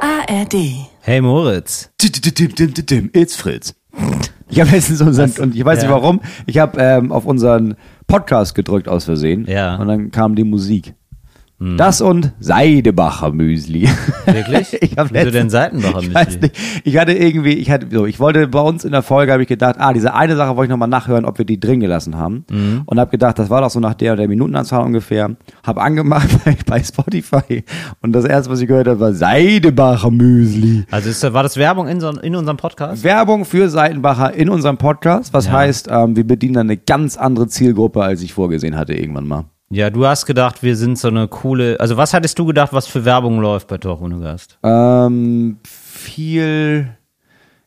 ARD. Hey Moritz. It's Fritz. Ich habe letztens unseren, und ich weiß nicht warum, ich habe ähm, auf unseren Podcast gedrückt aus Versehen. Ja. Und dann kam die Musik. Das und Seidebacher Müsli. Wirklich? Ich hab Wieso letztens- denn Seitenbacher Ich weiß Müsli? nicht. Ich hatte irgendwie, ich hatte so, ich wollte bei uns in der Folge habe ich gedacht, ah, diese eine Sache wollte ich nochmal nachhören, ob wir die drin gelassen haben. Mhm. Und habe gedacht, das war doch so nach der der Minutenanzahl ungefähr. Habe angemacht bei, bei Spotify und das erste, was ich gehört habe, war Seidebacher Müsli. Also ist, war das Werbung in, so, in unserem Podcast? Werbung für Seitenbacher in unserem Podcast, was Ja. heißt, ähm, wir bedienen eine ganz andere Zielgruppe, als ich vorgesehen hatte irgendwann mal. Ja, du hast gedacht, wir sind so eine coole. Also was hattest du gedacht, was für Werbung läuft bei Talk ohne Gast? Ähm, viel,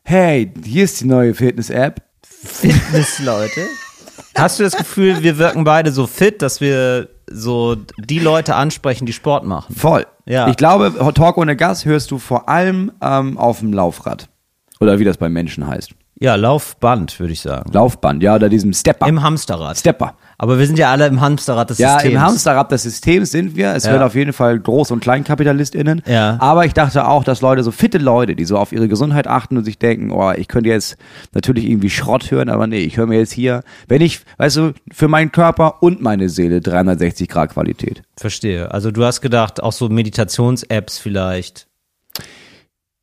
hey, hier ist die neue Fitness-App. Fitness-Leute. Hast du das Gefühl, wir wirken beide so fit, dass wir so die Leute ansprechen, die Sport machen? Voll. Ja. Ich glaube, Talk ohne Gas hörst du vor allem ähm, auf dem Laufrad. Oder wie das bei Menschen heißt. Ja, Laufband, würde ich sagen. Laufband, ja, oder diesem Stepper. Im Hamsterrad. Stepper. Aber wir sind ja alle im Hamsterrad des Ja, Systems. im Hamsterrad des Systems sind wir. Es Ja. werden auf jeden Fall Groß- und KleinkapitelistInnen. Ja. Aber ich dachte auch, dass Leute, so fitte Leute, die so auf ihre Gesundheit achten und sich denken, oh, ich könnte jetzt natürlich irgendwie Schrott hören, aber nee, ich höre mir jetzt hier, wenn ich, weißt du, für meinen Körper und meine Seele 360 Grad Qualität. Verstehe. Also du hast gedacht, auch so Meditations-Apps vielleicht.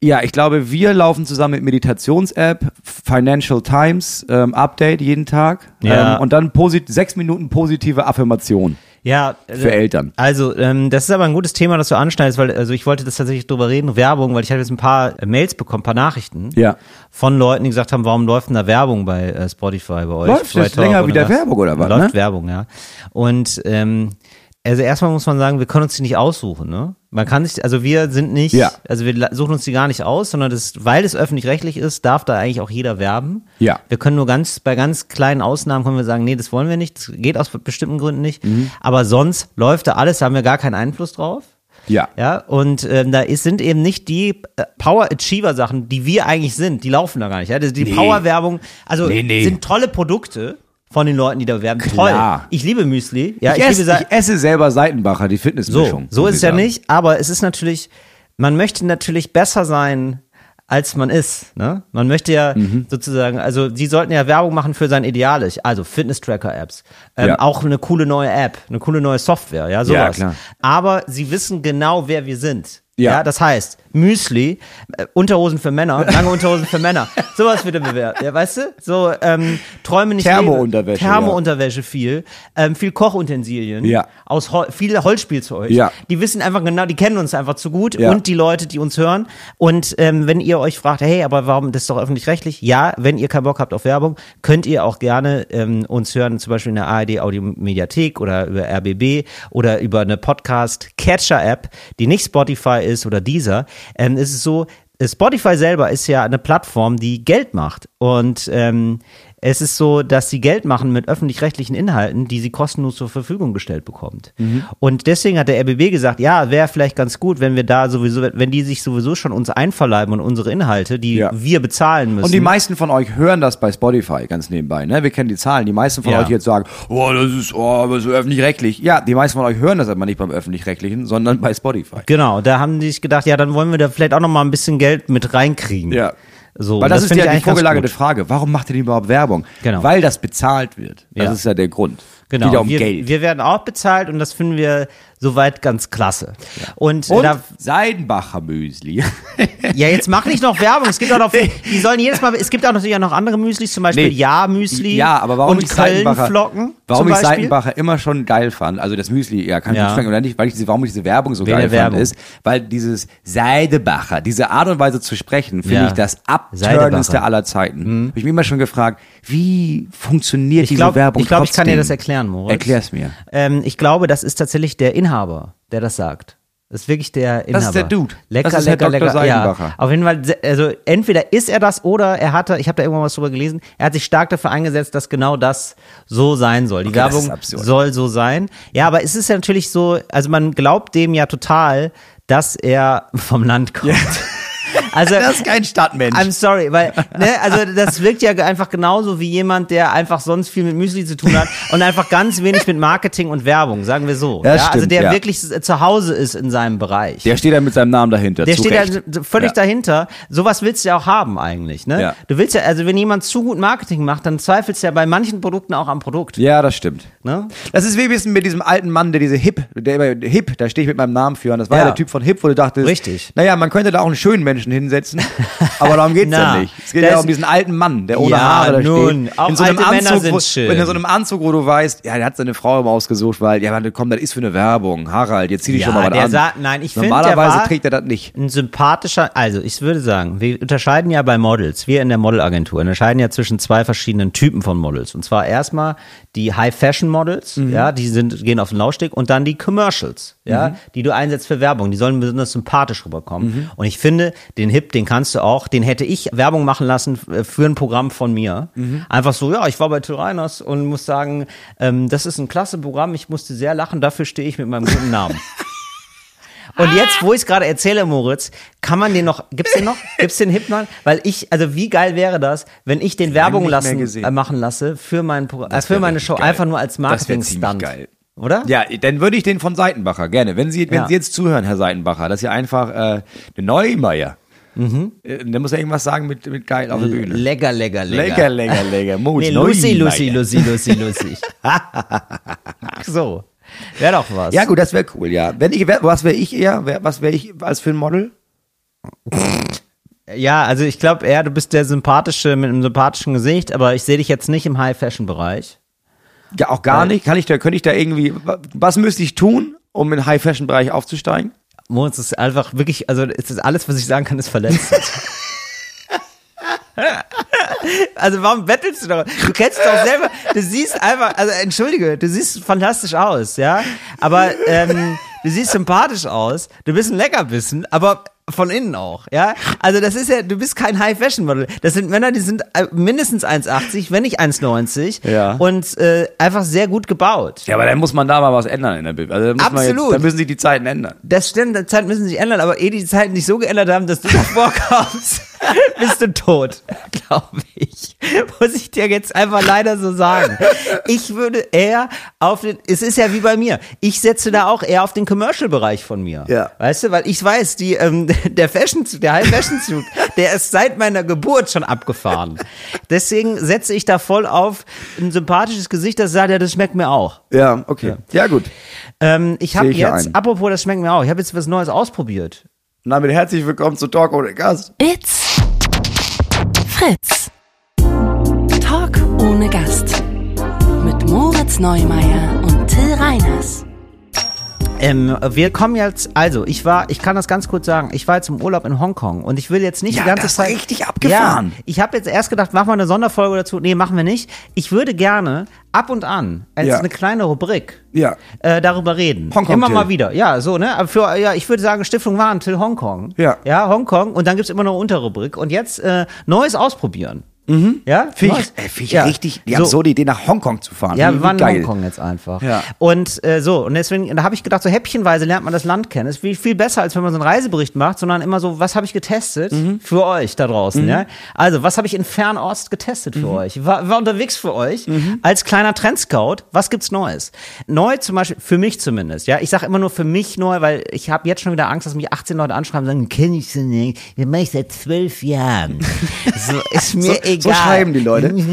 Ja, ich glaube, wir laufen zusammen mit Meditations-App, Financial Times, ähm, Update jeden Tag. Ja. Ähm, und dann posit sechs Minuten positive Affirmation Ja, für äh, Eltern. Also, ähm, das ist aber ein gutes Thema, das du anschneidest, weil also ich wollte das tatsächlich drüber reden, Werbung, weil ich habe jetzt ein paar äh, Mails bekommen, ein paar Nachrichten Ja. von Leuten, die gesagt haben, warum läuft denn da Werbung bei äh, Spotify bei euch? Läuft Talk länger wieder? Werbung oder was, Läuft ne? Werbung, ja. Und ähm, also erstmal muss man sagen, wir können uns die nicht aussuchen, ne? Man kann sich, also wir sind nicht, Ja. also wir suchen uns die gar nicht aus, sondern das, weil es öffentlich-rechtlich ist, darf da eigentlich auch jeder werben. Ja. Wir können nur ganz, bei ganz kleinen Ausnahmen können wir sagen, nee, das wollen wir nicht, das geht aus bestimmten Gründen nicht. Mhm. Aber sonst läuft da alles, da haben wir gar keinen Einfluss drauf. Ja. Ja, und ähm, da ist, sind eben nicht die äh, Power Achiever Sachen, die wir eigentlich sind, die laufen da gar nicht. Ja? Die, die Power Werbung, also Nee, nee. sind tolle Produkte von den Leuten, die da werben. Klar. Toll. Ich liebe Müsli. Ja, ich, ich, esse, liebe ich esse selber Seitenbacher, die so, Fitnessmischung. so muss ist es ja nicht, aber es ist natürlich, man möchte natürlich besser sein, als man ist. Ne? Man möchte ja Mhm. sozusagen, also die sollten ja Werbung machen für sein Ideales, also Fitness-Tracker-Apps, ähm, Ja. auch eine coole neue App, eine coole neue Software, ja, sowas. klar. Aber sie wissen genau, wer wir sind. Ja. Ja. das heißt, Müsli, äh, Unterhosen für Männer, lange Unterhosen für Männer, sowas wird er bewerben, ja, weißt du? So, ähm, Träume nicht Thermounterwäsche. Thermounterwäsche viel, ähm, viel Kochutensilien, Ja. aus Hol viel Holzspielzeug. Ja. Die wissen einfach genau, die kennen uns einfach zu gut Ja. und die Leute, die uns hören. Und ähm, wenn ihr euch fragt, hey, aber warum das ist doch öffentlich-rechtlich? Ja, wenn ihr keinen Bock habt auf Werbung, könnt ihr auch gerne ähm, uns hören, zum Beispiel in der ARD Audiomediathek oder über RBB oder über eine Podcast-Catcher-App, die nicht Spotify ist oder dieser. Ähm, es ist so, Spotify selber ist ja eine Plattform, die Geld macht. Und ähm, es ist so, dass sie Geld machen mit öffentlich-rechtlichen Inhalten, die sie kostenlos zur Verfügung gestellt bekommt. Mhm. Und deswegen hat der RBB gesagt, ja, wäre vielleicht ganz gut, wenn wir da sowieso, wenn die sich sowieso schon uns einverleiben und unsere Inhalte, die Ja. wir bezahlen müssen. Und die meisten von euch hören das bei Spotify ganz nebenbei, ne? Wir kennen die Zahlen. Die meisten von Ja. euch jetzt sagen, oh, das ist, oh, aber so öffentlich-rechtlich. Ja, die meisten von euch hören das aber nicht beim öffentlich-rechtlichen, sondern bei Spotify. Genau, da haben die sich gedacht, ja, dann wollen wir da vielleicht auch noch mal ein bisschen Geld mit reinkriegen. Ja. So, Weil das, ist finde ja die vorgelagerte. Frage. Warum macht ihr denn überhaupt Werbung? Genau. Weil das bezahlt wird. Das Ja. ist ja der Grund. Genau, ja um wir, Geld. wir werden auch bezahlt und das finden wir soweit ganz klasse. Und, Und da, Seidenbacher Müsli. ja, jetzt mach nicht noch Werbung. Es gibt auch noch, die sollen jedes Mal, es gibt auch natürlich auch noch andere Müslis, zum Beispiel Nee. Ja-Müsli. Ja, aber warum und ich Köln-Flocken warum ich Beispiel. Seitenbacher immer schon geil fand, also das Müsli, ja, kann ich Ja. nicht schmecken oder nicht, weil ich diese, warum ich diese Werbung so Wegen geil der fand, Werbung. ist, weil dieses Seidebacher, diese Art und Weise zu sprechen, finde Ja. ich das abturnendste aller Zeiten. Hab ich mich immer schon gefragt, wie funktioniert Ich diese glaub- Werbung ich glaub, ich kann dir das erklären, Moritz. Erklär's mir. Ähm, ich glaube, das ist tatsächlich der Inhaber, der das sagt. Das ist wirklich der Inhaber. Das ist der Dude. Lecker, Das ist Herr lecker, Dr. lecker. Ja, auf jeden Fall, also entweder ist er das oder er hatte, ich habe da irgendwann was drüber gelesen, er hat sich stark dafür eingesetzt, dass genau das so sein soll. Die Okay, Werbung soll so sein. Ja, aber es ist ja natürlich so, also man glaubt dem ja total, dass er vom Land kommt. Also, Das ist kein Stadtmensch. I'm sorry, weil, ne, also das wirkt ja einfach genauso wie jemand, der einfach sonst viel mit Müsli zu tun hat und einfach ganz wenig mit Marketing und Werbung, sagen wir so. Ja, also stimmt, der ja. wirklich zu Hause ist in seinem Bereich. Der steht da mit seinem Namen dahinter. Der steht Recht. da völlig Ja. dahinter. Sowas willst du ja auch haben eigentlich, ne? Ja. Du willst ja, also wenn jemand zu gut Marketing macht, dann zweifelst du ja bei manchen Produkten auch am Produkt. Ja, das stimmt. Ne? Das ist wie ein bisschen mit diesem alten Mann, der diese Hip, der immer Hip, da stehe ich mit meinem Namen für. Und das war ja. Ja. der Typ von Hip, wo du dachtest, Richtig. Naja, man könnte da auch einen schönen Menschen hinsetzen, aber darum geht's Na, ja nicht. Es geht ja um diesen alten Mann, der ohne Ja, Haare da nun, steht. auch in so einem Männer Anzug, sind wo, in so einem Anzug, wo du weißt, ja, der hat seine Frau immer ausgesucht, weil, ja, komm, das ist für eine Werbung. Harald, jetzt zieh dich Ja, schon mal was an. sah- nein, ich find, Normalerweise war- trägt er das nicht. Ein sympathischer, also ich würde sagen, wir unterscheiden ja bei Models, wir in der Modelagentur unterscheiden ja zwischen zwei verschiedenen Typen von Models. Und zwar erstmal die High-Fashion-Models, Mhm. ja, die sind, gehen auf den Laufsteg und dann die Commercials, ja, die du einsetzt für Werbung. Die sollen besonders sympathisch rüberkommen. Mhm. Und ich finde, den Hip, den kannst du auch, den hätte ich Werbung machen lassen äh, für ein Programm von mir. Mhm. Einfach so, ja, ich war bei Till Reiners und muss sagen, ähm, das ist ein klasse Programm, ich musste sehr lachen, dafür stehe ich mit meinem guten Namen. Und jetzt, wo ich es gerade erzähle, Moritz, kann man den noch, gibt's den noch? Gibt's den Hip noch? Weil ich, also wie geil wäre das, wenn ich den Werbung lassen, äh, machen lasse für mein Programm, äh, Das für meine Show, geil. einfach nur als Das Marketing-Stunt. ziemlich geil. Oder? Ja, dann würde ich den von Seitenbacher gerne. Wenn Sie, wenn Ja. Sie jetzt zuhören, Herr Seitenbacher, dass Sie einfach äh, eine Neumeier. Mhm. Der muss ja irgendwas sagen mit, mit geil auf der Bühne. Lecker, lecker, lecker. Lecker, lecker, lecker. Mut, Nee, Lucy, Lucy. Lucy, Lucy, Lucy. so. Wäre doch was. Ja, gut, das wäre cool, ja. Wenn ich, was wäre ich eher? Was wäre ich als für ein Model? Ja, also ich glaube eher, du bist der sympathische mit einem sympathischen Gesicht, aber ich sehe dich jetzt nicht im High-Fashion-Bereich. Ja, auch gar nicht. Kann ich da, könnte ich da irgendwie, wa- was müsste ich tun, um im High-Fashion-Bereich aufzusteigen? Moritz ist einfach wirklich, also es ist alles, was ich sagen kann, ist verletzend. also warum bettelst du doch? Du kennst doch selber, du siehst einfach, also entschuldige, du siehst fantastisch aus, ja, aber ähm, du siehst sympathisch aus, du bist ein Leckerbissen, aber von innen auch, ja. Also das ist ja, du bist kein High-Fashion-Model. Das sind Männer, die sind äh, mindestens 1,80, wenn nicht 1,90 Ja. und äh, einfach sehr gut gebaut. Ja, aber dann muss man da mal was ändern in der Bild. Also da muss Man Absolut. jetzt, da müssen sich die Zeiten ändern. Das stimmt, die Zeiten müssen sich ändern, aber eh die Zeiten sich so geändert haben, dass du vorkommst, bist du tot, glaube ich. Muss ich dir jetzt einfach leider so sagen. Ich würde eher auf den, es ist ja wie bei mir, ich setze da auch eher auf den Commercial-Bereich von mir. Ja. Weißt du, weil ich weiß, die, ähm, der Fashion-Zug, der High-Fashion-Zug, der ist seit meiner Geburt schon abgefahren. Deswegen setze ich da voll auf ein sympathisches Gesicht, das sagt, ja, das schmeckt mir auch. Ja, okay. Ja, gut. Ähm, ich habe ja jetzt, ein. apropos, das schmeckt mir auch, ich habe jetzt was Neues ausprobiert. Und damit herzlich willkommen zu Talk ohne Gast. It's Fritz. Talk ohne Gast. Mit Moritz Neumeier und Till Reiners. Ähm, wir kommen jetzt, also ich war, ich kann das ganz kurz sagen, ich war jetzt im Urlaub in Hongkong und ich will jetzt nicht Ja, die ganze das Zeit. richtig abgefahren. Ja, ich habe jetzt erst gedacht, machen wir eine Sonderfolge dazu. Nee, machen wir nicht. Ich würde gerne ab und an als Ja. eine kleine Rubrik Ja. äh, darüber reden. Hongkong Immer Till. mal wieder. Ja, so, ne? Aber für, ja, ich würde sagen, Stiftung Waren Till Hongkong. Ja. Ja, Hongkong und dann gibt's immer noch eine Unterrubrik und jetzt äh, Neues ausprobieren. Mhm. Ja? Finde ich, äh, find ich Ja. richtig, die So. absurde Idee, nach Hongkong zu fahren. Ja, wir waren in Hongkong jetzt einfach. Ja. Und äh, so, und deswegen, da habe ich gedacht, so häppchenweise lernt man das Land kennen. Ist viel, viel besser, als wenn man so einen Reisebericht macht, sondern immer so, was habe ich getestet Mhm. für euch da draußen, ja? Also, was habe ich in Fernost getestet Mhm. für euch? War, war unterwegs für euch als kleiner Trendscout. Was gibt's Neues? Neu zum Beispiel, für mich zumindest, ja? Ich sage immer nur für mich neu, weil ich habe jetzt schon wieder Angst, dass mich 18 Leute anschreiben und sagen, kenn ich so nicht, den mache ich seit zwölf Jahren. so, ist mir So- egal. So schreiben die Leute. Ich bin.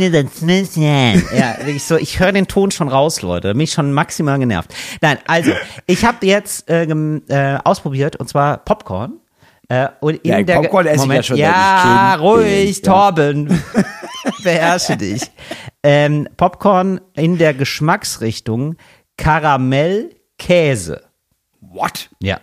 Ja, wirklich so, ich höre den Ton schon raus, Leute. Mich schon maximal genervt. Nein, also, ich habe jetzt äh, äh, ausprobiert, und zwar Popcorn. Äh, und in Ja, der Popcorn esse ich ja Moment, schon, ja, ich bin, ruhig, ja. Torben. Beherrsche dich. Ähm, Popcorn in der Geschmacksrichtung Karamell-Käse. What? Ja.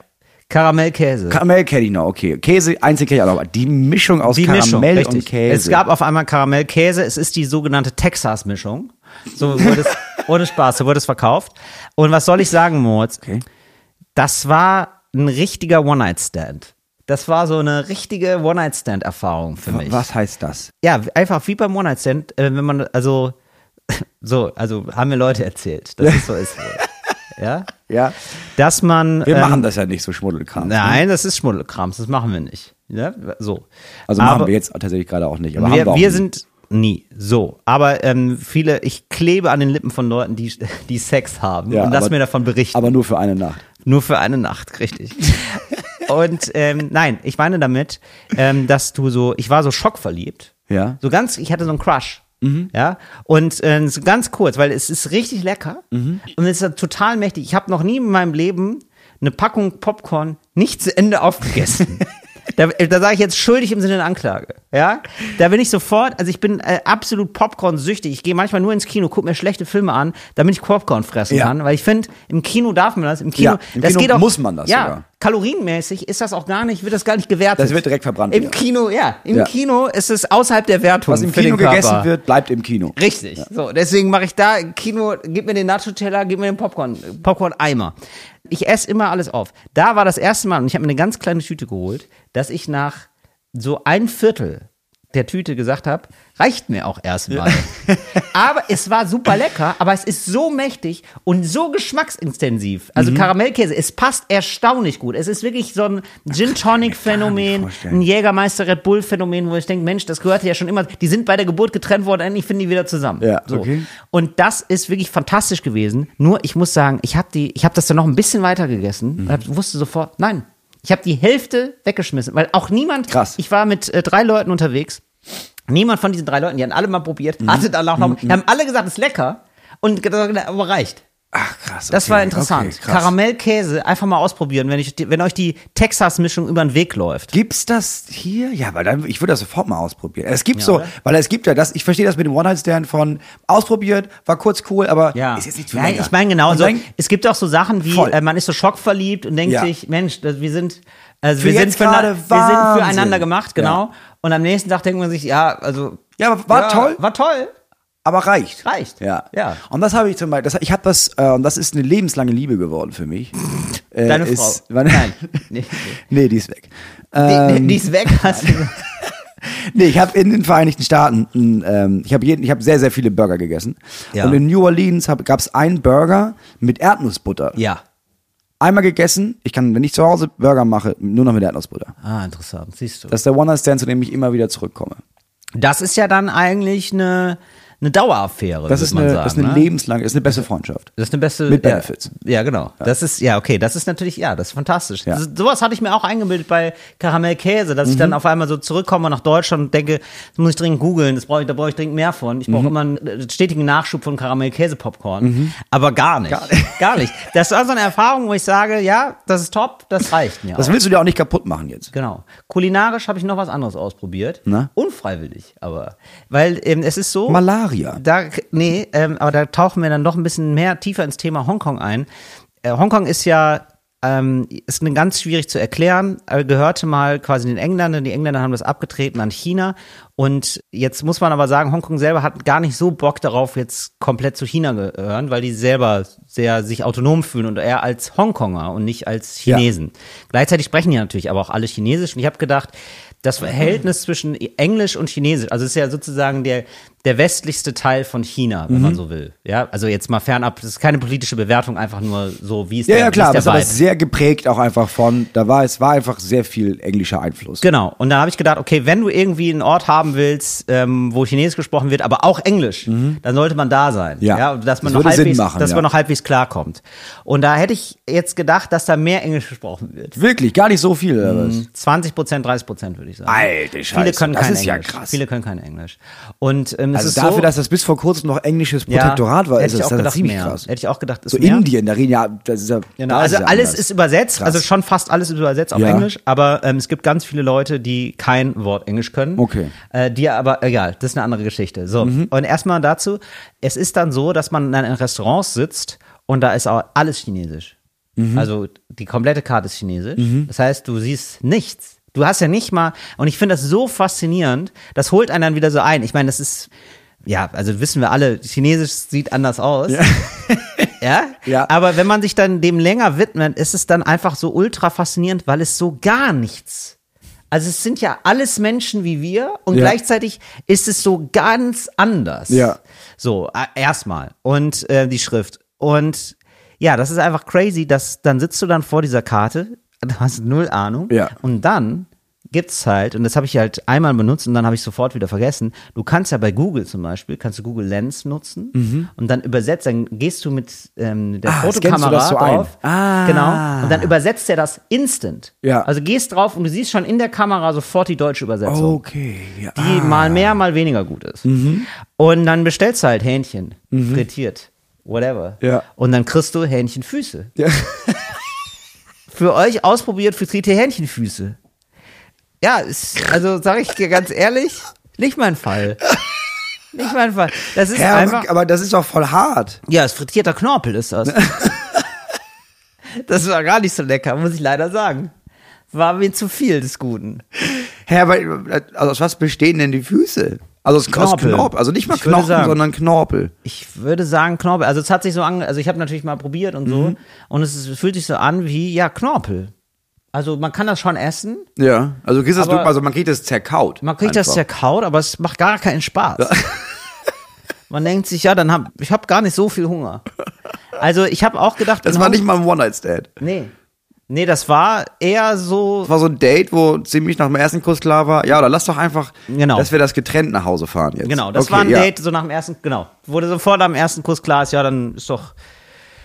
Karamellkäse. Karamell kenne ich noch, okay. Käse, einzig aber die Mischung aus Die Karamell Mischung, richtig. und Käse. Es gab auf einmal Karamellkäse. Es ist die sogenannte Texas-Mischung. So wurde es, ohne Spaß, so wurde es verkauft. Und was soll ich sagen, Moritz? Okay. Das war ein richtiger One-Night-Stand. Das war so eine richtige One-Night-Stand-Erfahrung für mich. Was heißt das? Ja, einfach wie beim One-Night-Stand, äh, wenn man, also, so, also haben mir Leute erzählt, dass es so ist. Ja? Ja. Dass man. Wir ähm, machen das ja nicht so schmuddelkram. Nein, das ist Schmuddelkrams, das machen wir nicht. Ja, so. Also machen Aber- wir jetzt tatsächlich gerade auch nicht. Aber haben wir, auch wir sind nie so. Aber ähm, viele, ich klebe an den Lippen von Leuten, die, die Sex haben Ja, und lass aber- mir davon berichten. aber nur für eine Nacht. Nur für eine Nacht, richtig. und ähm, nein, ich meine damit, ähm, dass du so, ich war so schockverliebt. Ja. So ganz, ich hatte so einen Crush. Ja, und äh, ganz kurz, weil es ist richtig lecker Mhm. und es ist total mächtig. Ich habe noch nie in meinem Leben eine Packung Popcorn nicht zu Ende aufgegessen. Da, da sage ich jetzt schuldig im Sinne der Anklage. Ja, da bin ich sofort, also ich bin äh, absolut Popcorn-süchtig. Ich gehe manchmal nur ins Kino, gucke mir schlechte Filme an, damit ich Popcorn fressen Ja. kann, weil ich finde, im Kino darf man das. Im Kino, Ja, im das Kino geht auch, muss man das Ja, sogar. kalorienmäßig ist das auch gar nicht, wird das gar nicht gewertet. Das wird direkt verbrannt Im wieder. Kino, ja, im Ja. Kino ist es außerhalb der Wertung Was im Kino gegessen wird, bleibt im Kino. Richtig. So, deswegen mache ich da Kino, gib mir den Nacho-Teller, gib mir den Popcorn, Popcorn-Eimer. Ich esse immer alles auf. Da war das erste Mal, und ich habe mir eine ganz kleine Tüte geholt, dass ich nach so ein Viertel der Tüte gesagt habe, reicht mir auch erstmal. aber es war super lecker, aber es ist so mächtig und so geschmacksintensiv. Also Mhm. Karamellkäse, es passt erstaunlich gut. Es ist wirklich so ein Gin Tonic Phänomen, ein Jägermeister Red Bull Phänomen, wo ich denke, Mensch, das gehörte ja schon immer. Die sind bei der Geburt getrennt worden, endlich finden die wieder zusammen. Ja, so. okay. Und das ist wirklich fantastisch gewesen. Nur ich muss sagen, ich habe die, ich habe das dann noch ein bisschen weiter gegessen. Mhm. und wusste sofort, nein, ich habe die Hälfte weggeschmissen, weil auch niemand. Krass. Ich war mit äh, drei Leuten unterwegs. Niemand von diesen drei Leuten, die haben alle mal probiert, Mhm. hatte dann auch noch, die haben alle gesagt, es ist lecker und gesagt, aber reicht. Ach krass. Das okay, war interessant. Okay. Karamellkäse, einfach mal ausprobieren, wenn, ich, wenn euch die Texas-Mischung über den Weg läuft. Gibt's das hier? Ja, weil dann, ich würde das sofort mal ausprobieren. Es gibt Ja, so, oder? weil es gibt ja das, ich verstehe das mit dem One-Night-Stand von ausprobiert, war kurz cool, aber Ja, ist jetzt nicht zu ja länger. ich meine genau Und so. dann- Es gibt auch so Sachen wie, äh, man ist so schockverliebt und denkt Ja. sich, Mensch, das, wir sind, also Für wir sind, gerade wir sind füreinander gemacht, genau. Ja. Und am nächsten Tag denkt man sich, ja, also Ja, aber war ja, toll. war toll. aber reicht. Reicht. Ja. Ja. Und das habe ich zum Beispiel, das, ich habe das, äh, und das ist eine lebenslange Liebe geworden für mich. Äh, Deine ist, Frau. Nein. Nee, nee, die ist weg. Die, Ähm, die ist weg. Hast du, Nee, ich habe in den Vereinigten Staaten, ähm, ich habe jeden, ich habe sehr, sehr viele Burger gegessen. Ja. Und in New Orleans gab es einen Burger mit Erdnussbutter. ja. Einmal gegessen. Ich kann, wenn ich zu Hause Burger mache, nur noch mit Erdnussbutter. Ah, interessant. Siehst du. Das ist der One-Night-Stand, zu dem ich immer wieder zurückkomme. Das ist ja dann eigentlich eine, eine Daueraffäre. Das ist man eine, sagen, das ist eine ne? lebenslange, ist eine beste Freundschaft. Das ist eine beste. Mit ja, Benefits. Ja, genau. Das ist, ja, okay. Das ist natürlich, ja, das ist fantastisch. Ja. Das, sowas hatte ich mir auch eingebildet bei Karamellkäse, dass ich Mhm. dann auf einmal so zurückkomme nach Deutschland und denke, das muss ich dringend googeln, das brauche ich, da brauche ich dringend mehr von. Ich Mhm. brauche immer einen äh, stetigen Nachschub von Karamellkäse-Popcorn. Aber gar nicht. Gar nicht. Das war so eine Erfahrung, wo ich sage, ja, das ist top, das reicht mir. Das auch. willst du dir auch nicht kaputt machen jetzt. Genau. Kulinarisch habe ich noch was anderes ausprobiert. Na? Unfreiwillig, aber. Weil ähm, es ist so. Malaria. Da, nee, ähm, aber da tauchen wir dann noch ein bisschen mehr tiefer ins Thema Hongkong ein. Äh, Hongkong ist ja ähm, ist ganz schwierig zu erklären, gehörte mal quasi den Engländern, die Engländer haben das abgetreten an China und jetzt muss man aber sagen, Hongkong selber hat gar nicht so Bock darauf, jetzt komplett zu China gehören, weil die selber sehr sich autonom fühlen und eher als Hongkonger und nicht als Ja. Chinesen. Gleichzeitig sprechen die natürlich aber auch alle Chinesisch und ich habe gedacht, das Verhältnis zwischen Englisch und Chinesisch, also es ist ja sozusagen der, der westlichste Teil von China, wenn Mhm. man so will. Ja, also jetzt mal fernab, das ist keine politische Bewertung, einfach nur so, wie ist Ja, der, ja, klar, es der war Vibe. sehr geprägt auch einfach von, da war es war einfach sehr viel englischer Einfluss. Genau. Und dann habe ich gedacht, okay, wenn du irgendwie einen Ort haben willst, ähm, wo Chinesisch gesprochen wird, aber auch Englisch, dann sollte man da sein. Mhm. Ja. und dass man Das noch halbwegs, machen, dass ja. man noch halbwegs klarkommt. Und da hätte ich jetzt gedacht, dass da mehr Englisch gesprochen wird. Wirklich, gar nicht so viel, oder was? 20 Prozent, 30 Prozent würde ich sagen. Alte Viele Scheiße, können das kein ist ja Englisch. krass. Viele können kein Englisch. Und ähm, es Also ist dafür, so, dass das bis vor kurzem noch englisches ja, Protektorat war, hätte ist ich das, auch das gedacht ziemlich mehr. krass. Hätte ich auch gedacht, ist So mehr. Indien, da reden ja, das ist ja, Genau, also ja alles anders. ist übersetzt, Krass. also schon fast alles ist übersetzt auf Ja. Englisch, aber ähm, es gibt ganz viele Leute, die kein Wort Englisch können. Okay. Mhm. Äh, die aber, egal, das ist eine andere Geschichte. So, und erstmal dazu, es ist dann so, dass man in einem Restaurant sitzt und da ist auch alles Chinesisch. Mhm. Also die komplette Karte ist Chinesisch. Das heißt, du siehst nichts. Du hast ja nicht mal, und ich finde das so faszinierend, das holt einen dann wieder so ein. Ich meine, das ist, ja, also wissen wir alle, Chinesisch sieht anders aus. Ja. Ja. Aber wenn man sich dann dem länger widmet, ist es dann einfach so ultra faszinierend, weil es so gar nichts. Also es sind ja alles Menschen wie wir und Ja. gleichzeitig ist es so ganz anders. Ja. So, äh, erstmal. Und äh, die Schrift. Und ja, das ist einfach crazy, dass dann sitzt du dann vor dieser Karte, du hast null Ahnung. Ja. Und dann gibt's halt, und das habe ich halt einmal benutzt und dann habe ich sofort wieder vergessen. Du kannst ja bei Google zum Beispiel, kannst du Google Lens nutzen und dann übersetzt, dann gehst du mit ähm, der Mhm. Ah, Fotokamera so drauf. Ah. Genau. Und dann übersetzt er das instant. Ja. Also gehst drauf und du siehst schon in der Kamera sofort die deutsche Übersetzung. Okay. Ja. Die mal mehr, mal weniger gut ist. Und dann bestellst du halt Hähnchen, frittiert, whatever. Ja. Und dann kriegst du Hähnchenfüße. Ja. Für euch ausprobiert frittierte Hähnchenfüße. Ja, ist, also sage ich dir ganz ehrlich, nicht mein Fall. Nicht mein Fall. Das ist Ja, einfach. aber, das ist doch voll hart. Ja, ist frittierter Knorpel ist das. das war gar nicht so lecker, muss ich leider sagen. War mir zu viel des Guten. Hä, aber also aus was bestehen denn die Füße? Also aus Knorpel. Aus Knorpel. Also nicht mal Ich Knochen, sagen- sondern Knorpel. Ich würde sagen Knorpel. Also es hat sich so an, also ich habe natürlich mal probiert und Mhm. so. Und es, ist, es fühlt sich so an wie, ja, Knorpel. Also man kann das schon essen. Ja. Also, du kriegst das, also man kriegt das zerkaut. Man kriegt das einfach. zerkaut, aber es macht gar keinen Spaß. Man denkt sich, ja, dann hab ich habe gar nicht so viel Hunger. Also ich habe auch gedacht, Das war Hong- nicht mal ein One-Night-Stand. Nee. Nee, das war eher so. Das war so ein Date, wo ziemlich nach dem ersten Kuss klar war, ja, oder lass doch einfach, Genau. dass wir das getrennt nach Hause fahren jetzt. Genau, das okay, war ein ja. Date, so nach dem ersten, genau. Wurde sofort am ersten Kuss klar ist, ja, dann ist doch.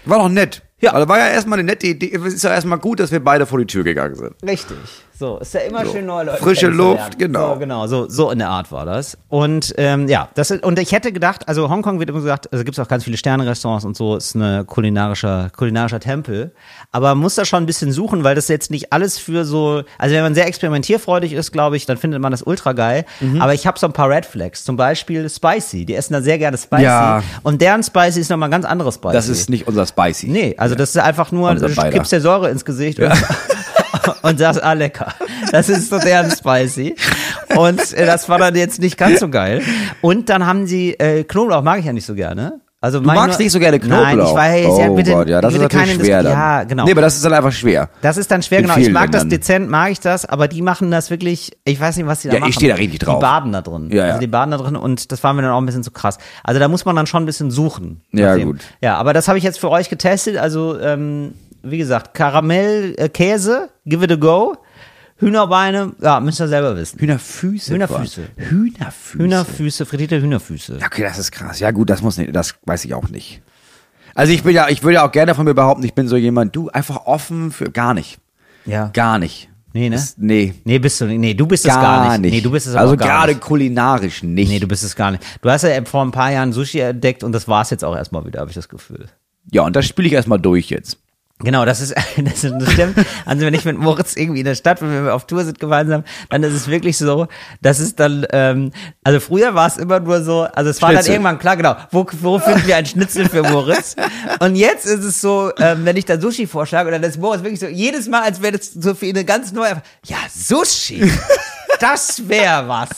War doch nett. Ja. Also war ja erstmal eine nette Idee. Es ist ja erstmal gut, dass wir beide vor die Tür gegangen sind. Richtig. So, ist ja immer So. schön neue Leute. Frische. Luft, genau. So, genau, so, so in der Art war das. Und ähm, ja, das ist, und ich hätte gedacht, also Hongkong wird immer gesagt, also gibt es auch ganz viele Sterne-Restaurants und so, ist eine kulinarischer, kulinarischer Tempel. Aber man muss da schon ein bisschen suchen, weil das jetzt nicht alles für so, also wenn man sehr experimentierfreudig ist, glaube ich, dann findet man das ultra geil. Mhm. Aber ich habe so ein paar Red Flags, zum Beispiel Spicy. Die essen da sehr gerne Spicy. Ja. Und deren Spicy ist nochmal ein ganz anderes Spicy. Das ist nicht unser Spicy. Nee, also das ist einfach nur, Unser du kippst der Säure ins Gesicht und, und sagst, ah, lecker. Das ist so deren Spicy. Und äh, das war dann jetzt nicht ganz so geil. Und dann haben sie, äh, Knoblauch mag ich ja nicht so gerne. Also Du magst nur- nicht so gerne Knoblauch. Nein, ich weiß, ja, oh bitte, Gott, ja, das ich ist natürlich schwer dann. Ja, genau. Nee, aber das ist dann einfach schwer. das ist dann schwer, in genau. Ich mag das Ländern. dezent, mag ich das, aber die machen das wirklich, ich weiß nicht, was die da Ja, ich machen. stehe da richtig drauf. Die baden da drin. Ja, ja. Also die baden da drin und das war mir dann auch ein bisschen zu krass. Also da muss man dann schon ein bisschen suchen. Ja, gut. Ja, aber das habe ich jetzt für euch getestet. Also, ähm, wie gesagt, Karamell, äh, Käse, give it a go. Hühnerbeine, ja, müsst ihr selber wissen. Hühnerfüße. Hühnerfüße. Hühnerfüße. Hühnerfüße, frittierte Hühnerfüße. Okay, das ist krass. Ja, gut, das muss nicht, das weiß ich auch nicht. Also ich bin ja, ich würde ja auch gerne von mir behaupten, ich bin so jemand, du einfach offen für gar nicht. Ja. Gar nicht. Nee, ne? Das, nee. Nee, bist du. Nee, du bist es Gar, gar nicht. nicht. Nee, du bist es also gar gerade nicht. kulinarisch nicht. Nee, du bist es gar nicht. Du hast ja vor ein paar Jahren Sushi entdeckt und das war es jetzt auch erstmal wieder, habe ich das Gefühl. ja, und das spiele ich erstmal durch jetzt. Genau, das ist, das, ist- das stimmt. Also wenn ich mit Moritz irgendwie in der Stadt, wenn wir auf Tour sind gemeinsam, dann ist es wirklich so, dass es dann, ähm, also früher war es immer nur so, also es war Schnitzel. dann irgendwann klar, genau, wo, wo finden wir ein Schnitzel für Moritz? Und jetzt ist es so, ähm, wenn ich dann Sushi vorschlage, dann ist Moritz wirklich so, jedes Mal, als wäre das so für ihn eine ganz neue, ja, Sushi, das wäre was.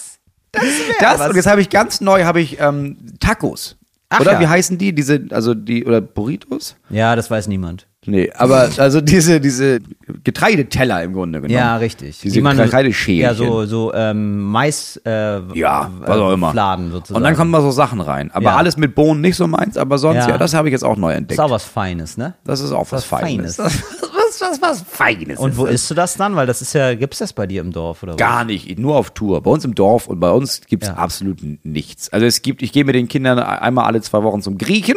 Das wäre Das was. und jetzt habe ich ganz neu habe ich ähm, Tacos. Ach oder ja. wie heißen die? Diese, also die oder Burritos? ja, das weiß niemand. Nee, aber also diese diese Getreideteller im Grunde genommen. Ja, richtig. Diese Getreideschälchen. Ja, so, so ähm, Mais, äh, Ja, was auch immer. Fladen sozusagen. Und dann kommen mal so Sachen rein. Aber Ja. alles mit Bohnen nicht so meins, aber sonst, ja, Ja. das habe ich jetzt auch neu Das entdeckt. ist auch was Feines, ne? Das ist auch was, was Feines. Feines. was, was, was Feines. Und wo das. isst du das dann? Weil das ist ja, gibt's das bei dir im Dorf oder was? Gar nicht, nur auf Tour. Bei uns im Dorf und bei uns gibt's Ja. absolut nichts. Also es gibt, ich gehe mit den Kindern einmal alle zwei Wochen zum Griechen,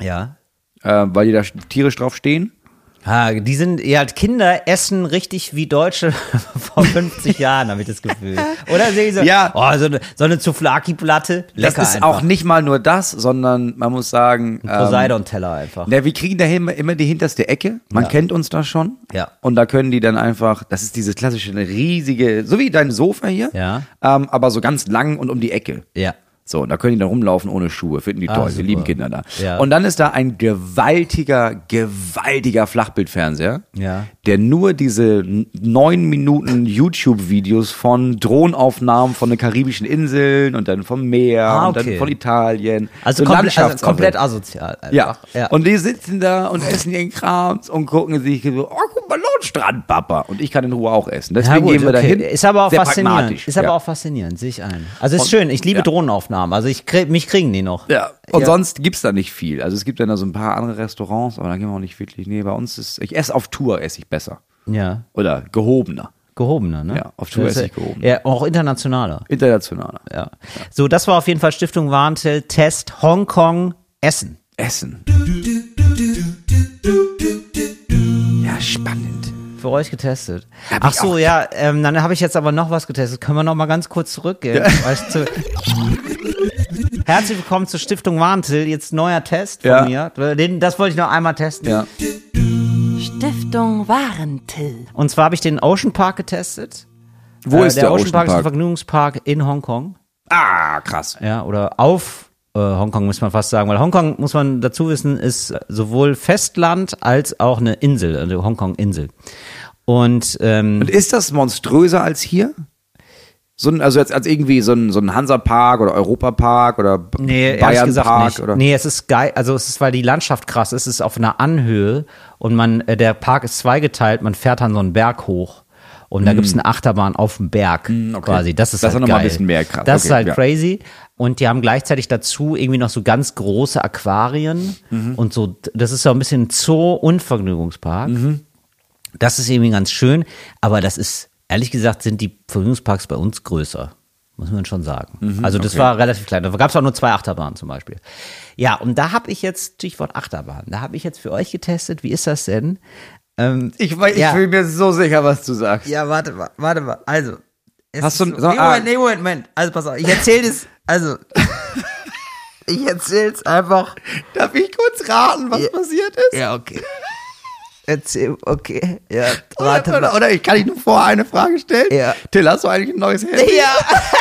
Ja. Äh, weil die da tierisch drauf stehen. Ha, die sind, ja, Kinder essen richtig wie Deutsche vor 50 Jahren, habe ich das Gefühl. Oder sehe ich so, Ja. oh, so eine, so eine Souflaki-Platte, lecker das ist einfach. auch nicht mal nur das, sondern man muss sagen, ähm, Poseidon-Teller einfach. na, wir kriegen da immer, immer die hinterste Ecke. Man Ja. kennt uns da schon. Ja. Und da können die dann einfach, das ist dieses klassische eine riesige, so wie dein Sofa hier, Ja. ähm, aber so ganz lang und um die Ecke. Ja. So, und da können die dann rumlaufen ohne Schuhe, finden die Ah, toll, wir super. lieben Kinder da. Ja. Und dann ist da ein gewaltiger, gewaltiger Flachbildfernseher, Ja. Der nur diese neun Minuten YouTube-Videos von Drohnenaufnahmen von den karibischen Inseln und dann vom Meer Ah, und dann okay. von Italien. Also, so komple also komplett asozial. Einfach. Ja. ja. und die sitzen da und essen ihren Krams und gucken sich so, oh, guck mal, Nordstrand, Papa. Und ich kann in Ruhe auch essen. Deswegen Ja, gut, gehen wir okay. dahin. Ist aber auch Sehr faszinierend. Ist aber ja. auch faszinierend, sehe ich ein. Also ist Und- schön. Ich liebe. Drohnenaufnahmen. Also ich mich kriegen die noch. Ja, und Ja. sonst gibt's da nicht viel. Also es gibt dann da so ein paar andere Restaurants, aber da gehen wir auch nicht wirklich. Nee, bei uns ist, ich esse auf Tour, esse ich besser. Ja. Oder gehobener. gehobener, ne? Ja, auf Tour ist ich gehoben. Ja, auch internationaler. Internationaler. Ja. So, das war auf jeden Fall Stiftung Warntel, Test Hongkong, Essen. Essen. Ja, spannend. Für euch getestet. Ach so, ja, ähm, dann habe ich jetzt aber noch was getestet. Können wir noch mal ganz kurz zurückgehen? Weißt du, Herzlich willkommen zur Stiftung Warntil. Jetzt neuer Test von Ja. mir. Den, das wollte ich noch einmal testen. Ja. Stiftung Warentil. Und zwar habe ich den Ocean Park getestet. Wo Äh, ist der, Ocean Park? ist ein Park? Vergnügungspark in Hongkong. Ah, krass. Ja, oder auf äh, Hongkong muss man fast sagen, weil Hongkong, muss man dazu wissen, ist sowohl Festland als auch eine Insel, also Hongkong-Insel. Und ähm, Und ist das monströser als hier? So ein, also jetzt als irgendwie so ein, so ein Hansa-Park oder Europapark oder Nee, Bayern-Park gesagt nicht. oder? Nee, es ist geil, also es ist, weil die Landschaft krass ist, es ist auf einer Anhöhe und man, äh, der Park ist zweigeteilt, man fährt dann so einen Berg hoch und da gibt's eine Achterbahn auf dem Berg Mm. okay. quasi. Das ist Das ist halt noch mal ein bisschen mehr krass. Das ist Okay, halt ja. crazy und die haben gleichzeitig dazu irgendwie noch so ganz große Aquarien Mhm. und so, das ist so ein bisschen Zoo und Vergnügungspark. Mhm. Das ist irgendwie ganz schön, aber das ist, ehrlich gesagt, sind die Vergnügungsparks bei uns größer. Muss man schon sagen. also das Mhm, okay. war relativ klein. Da gab es auch nur zwei Achterbahnen zum Beispiel. Ja, und da habe ich jetzt, Stichwort Achterbahn, da habe ich jetzt für euch getestet, wie ist das denn? Ähm, Ich, weiß- ich Ja. bin mir so sicher, was du sagst. ja, warte mal, warte mal. Also. es Hast du- ist so, sag- nee, ah. Moment, nee, Moment, Moment. Also pass auf, ich erzähle das, also. ich erzähle es einfach. Darf ich kurz raten, was Ja. passiert ist? Ja, okay. Erzähl, okay. Ja, Oder, warte oder, mal. oder ich kann dich nur vorher eine Frage stellen. Ja. Till, hast du eigentlich ein neues Handy? Ja.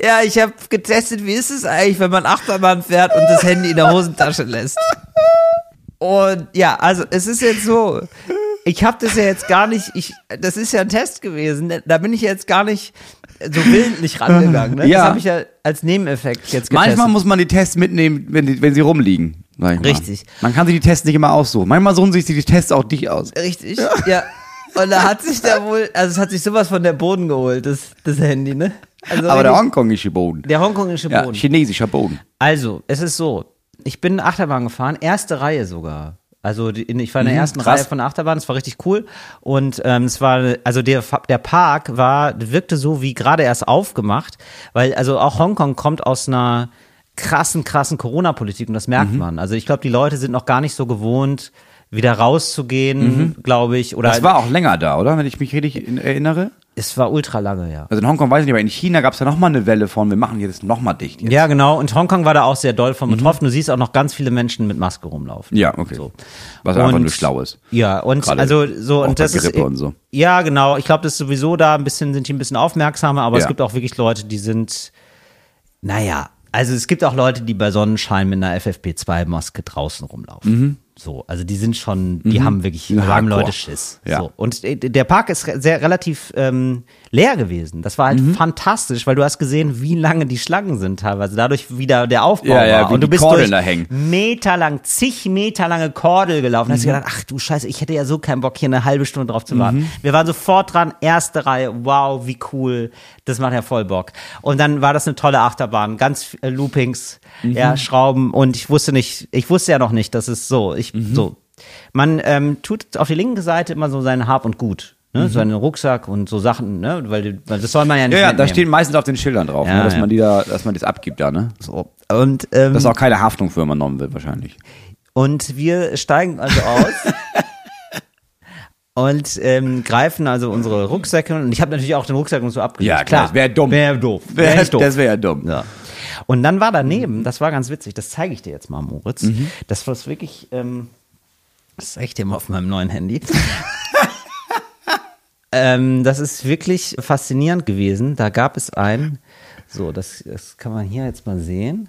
Ja, ich habe getestet, wie ist es eigentlich, wenn man Achterbahn fährt und das Handy in der Hosentasche lässt. Und ja, also es ist jetzt so, ich habe das ja jetzt gar nicht, ich, das ist ja ein Test gewesen, da bin ich jetzt gar nicht so willentlich rangegangen. Ne? Ja. Das habe ich ja als Nebeneffekt jetzt getestet. Manchmal muss man die Tests mitnehmen, wenn, die, wenn sie rumliegen. Richtig. Man kann sich die Tests nicht immer aussuchen. Manchmal suchen sich die Tests auch dich aus. Richtig, ja. Und da hat sich da wohl, also es hat sich sowas von der Boden geholt, das, das Handy, ne? Also Aber der hongkongische Boden. der hongkongische Ja, Boden. chinesischer Boden. Also, es ist so, ich bin Achterbahn gefahren, erste Reihe sogar. Also die, ich war in der Mhm, ersten krass. Reihe von der Achterbahn, es war richtig cool. Und ähm, es war, also der, der Park war, wirkte so wie gerade erst aufgemacht, weil also auch Hongkong kommt aus einer krassen, krassen Corona-Politik und das merkt Mhm. man. Also ich glaube, die Leute sind noch gar nicht so gewohnt, wieder rauszugehen, glaube ich. Oder Mhm. Das war auch länger da, oder? Wenn ich mich richtig in- erinnere. Es war ultra lange, ja. Also in Hongkong weiß ich nicht, aber in China gab es ja nochmal eine Welle von, wir machen jetzt nochmal dicht. Jetzt. Ja, genau. Und Hongkong war da auch sehr doll von betroffen. Du siehst auch noch ganz viele Menschen mit Maske rumlaufen. Mhm. Ja, okay. So. Was einfach Und- nur schlau ist. Ja, und Gerade also so auch und das ist Grippe und so. Ja, genau. Ich glaube, das ist sowieso da ein bisschen sind die ein bisschen aufmerksamer, aber es Ja. gibt auch wirklich Leute, die sind naja, also es gibt auch Leute, die bei Sonnenschein mit einer FFP2-Maske draußen rumlaufen. So, also die sind schon, die haben wirklich, Mhm. da haben. Leute Schiss. Ja. So. Und äh, der Park ist sehr relativ ähm, leer gewesen. Das war halt Mhm. fantastisch, weil du hast gesehen, wie lange die Schlangen sind teilweise. Dadurch wieder der Aufbau Ja, ja, war. wie Und du bist Kordeln durch hängen. Meter lang, zig Meter lange Kordel gelaufen. Da hast du Mhm. gedacht, ach du Scheiße, ich hätte ja so keinen Bock, hier eine halbe Stunde drauf zu warten. Wir waren sofort dran, erste Reihe, wow, wie cool. Das macht ja voll Bock. Und dann war das eine tolle Achterbahn, ganz äh, Loopings, Mhm. ja, Schrauben und ich wusste nicht, ich wusste ja noch nicht, dass es so, ich, Mhm. so. Man ähm, tut auf die linke Seite immer so sein Hab und Gut. Ne, so einen Rucksack und so Sachen, ne, weil, weil das soll man ja nicht Mhm. Ja, ja, da steht meistens auf den Schildern drauf, Ja, ne, dass ja. man die da, dass man das abgibt da, ne? so. Und, ähm, Dass auch keine Haftung für übernommen wird, wahrscheinlich. Und wir steigen also aus und ähm, greifen also unsere Rucksäcke und ich habe natürlich auch den Rucksack und so abgelegt. Ja, klar, das wär dumm. Wäre doof. Wär- Wär doof. das wär ja dumm. Ja. Und dann war daneben, das war ganz witzig, das zeige ich dir jetzt mal, Moritz. Mhm. Das war wirklich, ähm, das zeige ich dir mal auf meinem neuen Handy. ähm, das ist wirklich faszinierend gewesen. Da gab es ein, so, das, das kann man hier jetzt mal sehen.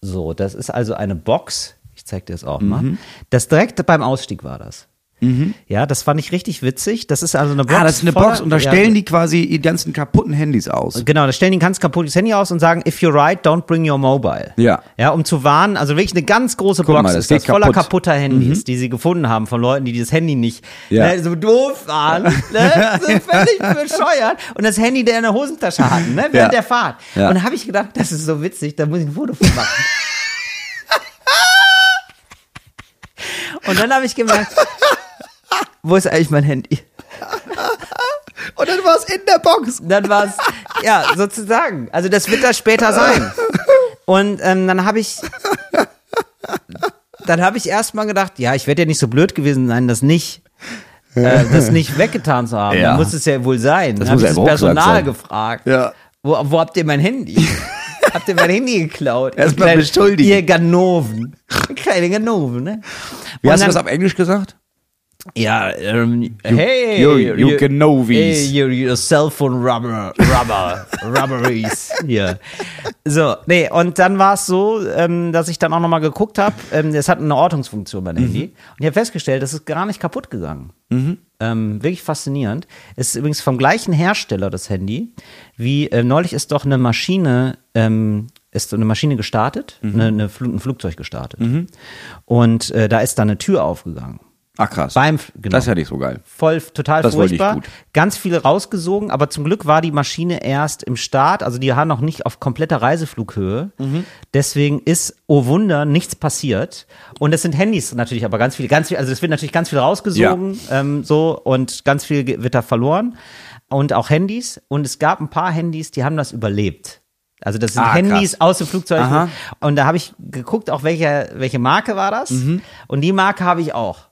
So, das ist also eine Box. Ich zeig dir das auch mal. Mhm. Das direkt beim Ausstieg war das. Ja, das fand ich richtig witzig. Das ist also eine Box. Ah, das ist eine voller- Box und da ja, stellen die quasi die ganzen kaputten Handys aus. Genau, da stellen die ein ganz kaputtes Handy aus und sagen, if you're right, don't bring your mobile. Ja. Ja, um zu warnen, also wirklich eine ganz große Guck Box mal, das ist das voller kaputt. Mhm. kaputter Handys, die sie gefunden haben von Leuten, die das Handy nicht Ja. ne, so doof waren, ne, so völlig bescheuert und das Handy der in der Hosentasche hatten, ne, während Ja. der Fahrt. Ja. Und da habe ich gedacht, das ist so witzig, da muss ich ein Foto von machen. Und dann habe ich gemerkt, wo ist eigentlich mein Handy? Und dann war es in der Box. Dann war es, ja, sozusagen. Also das wird da später sein. Und ähm, dann habe ich, dann habe ich erst mal gedacht, ja, ich werde ja nicht so blöd gewesen sein, das nicht, äh, das nicht weggetan zu haben. Ja. Dann muss es ja wohl sein. Das dann muss habe ich das Personal sein. gefragt. Ja. Wo, wo habt ihr mein Handy? habt ihr mein Handy geklaut? Erst mal Kleine- beschuldigen. Ihr Ganoven. Kleine Ganoven, ne? Wie Und hast du dann- das auf Englisch gesagt? Ja, ähm, hey, you- you Genovis. Hey, you, you cell phone rubber, rubber, rubberies. Hier. So, nee, und dann war es so, ähm, dass ich dann auch nochmal geguckt habe, ähm, es hat eine Ortungsfunktion mein Handy. Und ich habe festgestellt, das ist gar nicht kaputt gegangen. Ähm, wirklich faszinierend. Es ist übrigens vom gleichen Hersteller, das Handy, wie äh, neulich ist doch eine Maschine, ähm, ist so eine Maschine gestartet, eine, eine Fl ein Flugzeug gestartet. Und äh, da ist dann eine Tür aufgegangen. Ach krass. Beim, genau Das ist ja nicht so geil. voll total Das furchtbar. gut. Ganz viel rausgesogen, aber zum Glück war die Maschine erst im Start, also die haben noch nicht auf kompletter Reiseflughöhe. Mhm. Deswegen ist, oh Wunder, nichts passiert. Und es sind Handys natürlich, aber ganz viel, ganz viel, also es wird natürlich ganz viel rausgesogen, ähm, so und ganz viel wird da verloren. Und auch Handys. Und es gab ein paar Handys, die haben das überlebt. Also das sind Ah, Handys krass. aus dem Flugzeug. Aha. Und da habe ich geguckt, auch welche, welche Marke war das. Mhm. Und die Marke habe ich auch.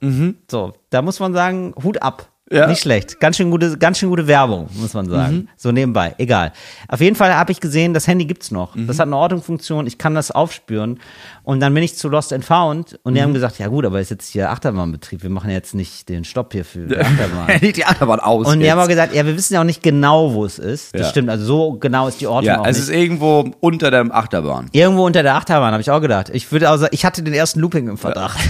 So, da muss man sagen, Hut ab. Ja. Nicht schlecht. Ganz schön gute, ganz schön gute Werbung, muss man sagen. Mhm. So nebenbei. Egal. Auf jeden Fall habe ich gesehen, das Handy gibt's noch. Mhm. Das hat eine Ortungsfunktion. Ich kann das aufspüren. Und dann bin ich zu Lost and Found und die Mhm. haben gesagt, ja gut, aber ist jetzt hier Achterbahnbetrieb. Wir machen jetzt nicht den Stopp hier für die Achterbahn. Die Achterbahn aus. Und die jetzt. haben auch gesagt, ja, wir wissen ja auch nicht genau, wo es ist. Das Ja. stimmt. Also so genau ist die Ortung Ja, auch es nicht. ist irgendwo unter der Achterbahn. Irgendwo unter der Achterbahn, habe ich auch gedacht. Ich würde also, ich hatte den ersten Looping im Verdacht.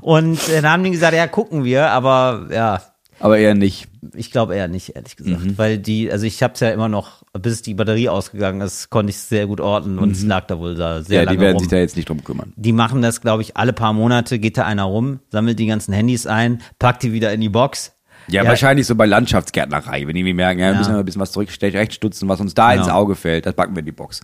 Und äh, dann haben die gesagt, ja, gucken wir, aber ja, Aber eher nicht. ich glaube eher nicht, ehrlich gesagt. Mhm. Weil die, also ich habe es ja immer noch, bis die Batterie ausgegangen ist, konnte ich es sehr gut orten und es lag da wohl da sehr Mhm. Ja, lange die werden rum. sich da jetzt nicht drum kümmern. Die machen das, glaube ich, alle paar Monate geht da einer rum, sammelt die ganzen Handys ein, packt die wieder in die Box. Ja, wahrscheinlich so bei Landschaftsgärtnerei, wenn die irgendwie merken, ja, Ja. müssen wir ein bisschen was zurückstellen, rechtstutzen, was uns da Genau. ins Auge fällt, das packen wir in die Box.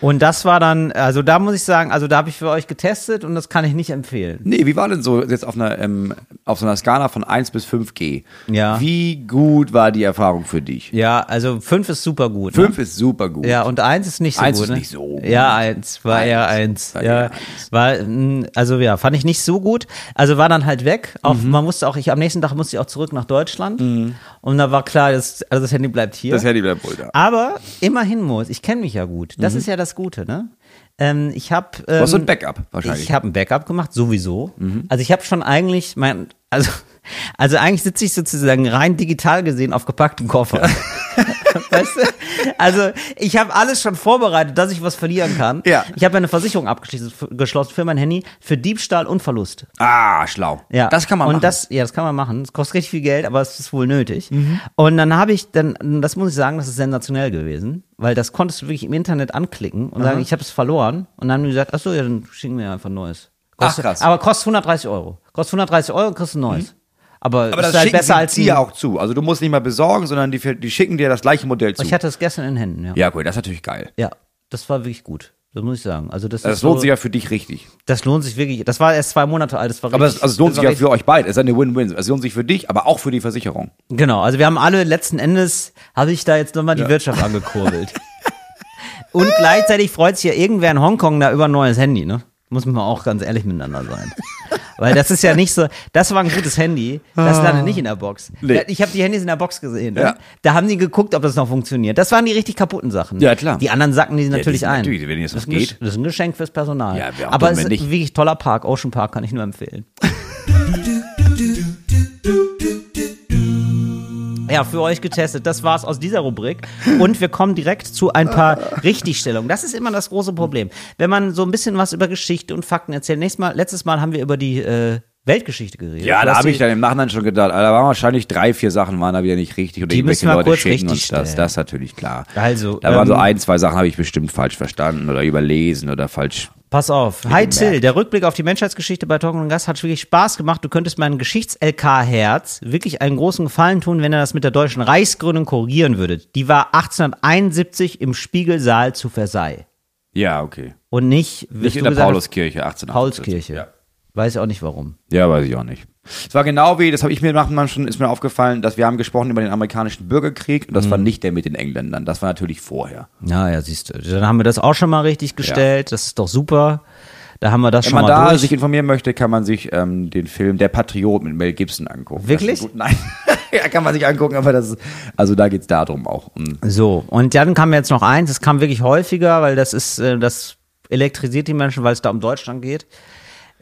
Und das war dann, also da muss ich sagen, also da habe ich für euch getestet und das kann ich nicht empfehlen. Nee, wie war denn so jetzt auf einer, ähm, auf so einer Skala von 1 bis 5G? Ja. Wie gut war die Erfahrung für dich? Ja, also fünf ist super gut. ne? 5 ist super gut. Ja, und eins ist nicht so Eins gut. ist ne? nicht so gut. Ja, eins war eher eins. Ja, eher eins. war, mh, also ja, fand ich nicht so gut. Also war dann halt weg. Auch, Mhm. Man musste auch, ich am nächsten Tag musste ich auch zurück nach Deutschland. Und da war klar, das, also das Handy bleibt hier. Das Handy bleibt wohl da. Aber immerhin muss, ich kenne mich ja gut. Das ist ja das Gute, ne? Ähm, ich habe ähm, Du hast so ein Backup wahrscheinlich. ich habe ein Backup gemacht, sowieso. Mhm. Also ich habe schon eigentlich mein, also, also eigentlich sitze ich sozusagen rein digital gesehen auf gepacktem Koffer. weißt du? Also ich habe alles schon vorbereitet, dass ich was verlieren kann. Ja. Ich habe eine Versicherung abgeschlossen geschlossen für mein Handy für Diebstahl und Verlust. ah, schlau. Ja. Das kann man und machen. Das, ja, das kann man machen. Es kostet richtig viel Geld, aber es ist wohl nötig. Mhm. Und dann habe ich dann, das muss ich sagen, das ist sensationell gewesen, weil das konntest du wirklich im Internet anklicken und sagen, ich habe es verloren. Und dann haben die gesagt, ach so, ja, dann schicken wir einfach ein neues. Kostet, Ach, krass. Aber kostet 130 Euro. Kostet 130 Euro und kriegst ein neues. Mhm. Aber ist das halt schicken besser sie als dir ein, auch zu. Also du musst nicht mal besorgen, sondern die, die schicken dir das gleiche Modell zu. Ich hatte es gestern in den Händen, ja. ja, cool, das ist natürlich geil. Ja, das war wirklich gut. Das muss ich sagen. Also das, Das ist lohnt so, sich ja für dich richtig. Das lohnt sich wirklich. Das war erst zwei Monate alt. Das war Aber es, richtig, also es lohnt das sich ja für euch beide. Es ist eine Win-Win. Es lohnt sich für dich, aber auch für die Versicherung. Genau, also wir haben alle letzten Endes, habe ich da jetzt nochmal die Wirtschaft angekurbelt. Und gleichzeitig freut sich ja irgendwer in Hongkong da über ein neues Handy, ne? Muss man auch ganz ehrlich miteinander sein. Weil das ist ja nicht so, das war ein gutes Handy, das landet nicht in der Box. Nee. Ich habe die Handys in der Box gesehen. Ne? Ja. Da haben die geguckt, ob das noch funktioniert. Das waren die richtig kaputten Sachen. Ja, klar. Die anderen sacken die natürlich die ein. natürlich, wenn jetzt das, was ist ein Gesch- geht. das ist ein Geschenk fürs Personal. Ja, auch Aber es ist ein wirklich toller Park, Ocean Park, kann ich nur empfehlen. Ja, für euch getestet. Das war's aus dieser Rubrik. Und wir kommen direkt zu ein paar Richtigstellungen. Das ist immer das große Problem. Wenn man so ein bisschen was über Geschichte und Fakten erzählt. Nächstes Mal, letztes Mal haben wir über die äh, Weltgeschichte geredet. Ja, da habe ich dann im Nachhinein schon gedacht, da waren wahrscheinlich drei, vier Sachen waren da wieder nicht richtig oder Die müssen irgendwelche wir Leute kurz schicken richtig uns das. Das ist natürlich klar. Also, da waren so ähm, ein, zwei Sachen habe ich bestimmt falsch verstanden oder überlesen oder falsch. Pass auf. Hi Till, der Rückblick auf die Menschheitsgeschichte bei Talk und Gast hat wirklich Spaß gemacht. Du könntest meinem Geschichts-LK-Herz wirklich einen großen Gefallen tun, wenn er das mit der deutschen Reichsgründung korrigieren würde. Die war 1871 im Spiegelsaal zu Versailles. Ja, okay. Und nicht, Nicht in der gesagt Pauluskirche 1880. Paulskirche. Ja. Weiß ich auch nicht warum. Ja, weiß ich auch nicht. Es war genau wie, das habe ich mir machen schon, ist mir aufgefallen, dass wir haben gesprochen über den amerikanischen Bürgerkrieg und das Mhm. war nicht der mit den Engländern, das war natürlich vorher. Ja, ja, siehst du. Dann haben wir das auch schon mal richtig gestellt. Das ist doch super. Da haben wir das Wenn schon man mal da durch. sich informieren möchte, kann man sich ähm, den Film Der Patriot mit Mel Gibson angucken. Wirklich? Das gut. Nein, ja, kann man sich angucken, aber das ist, also da geht's darum auch. Um, So, und dann kam jetzt noch eins, es kam wirklich häufiger, weil das ist, äh, das elektrisiert die Menschen, weil es da um Deutschland geht.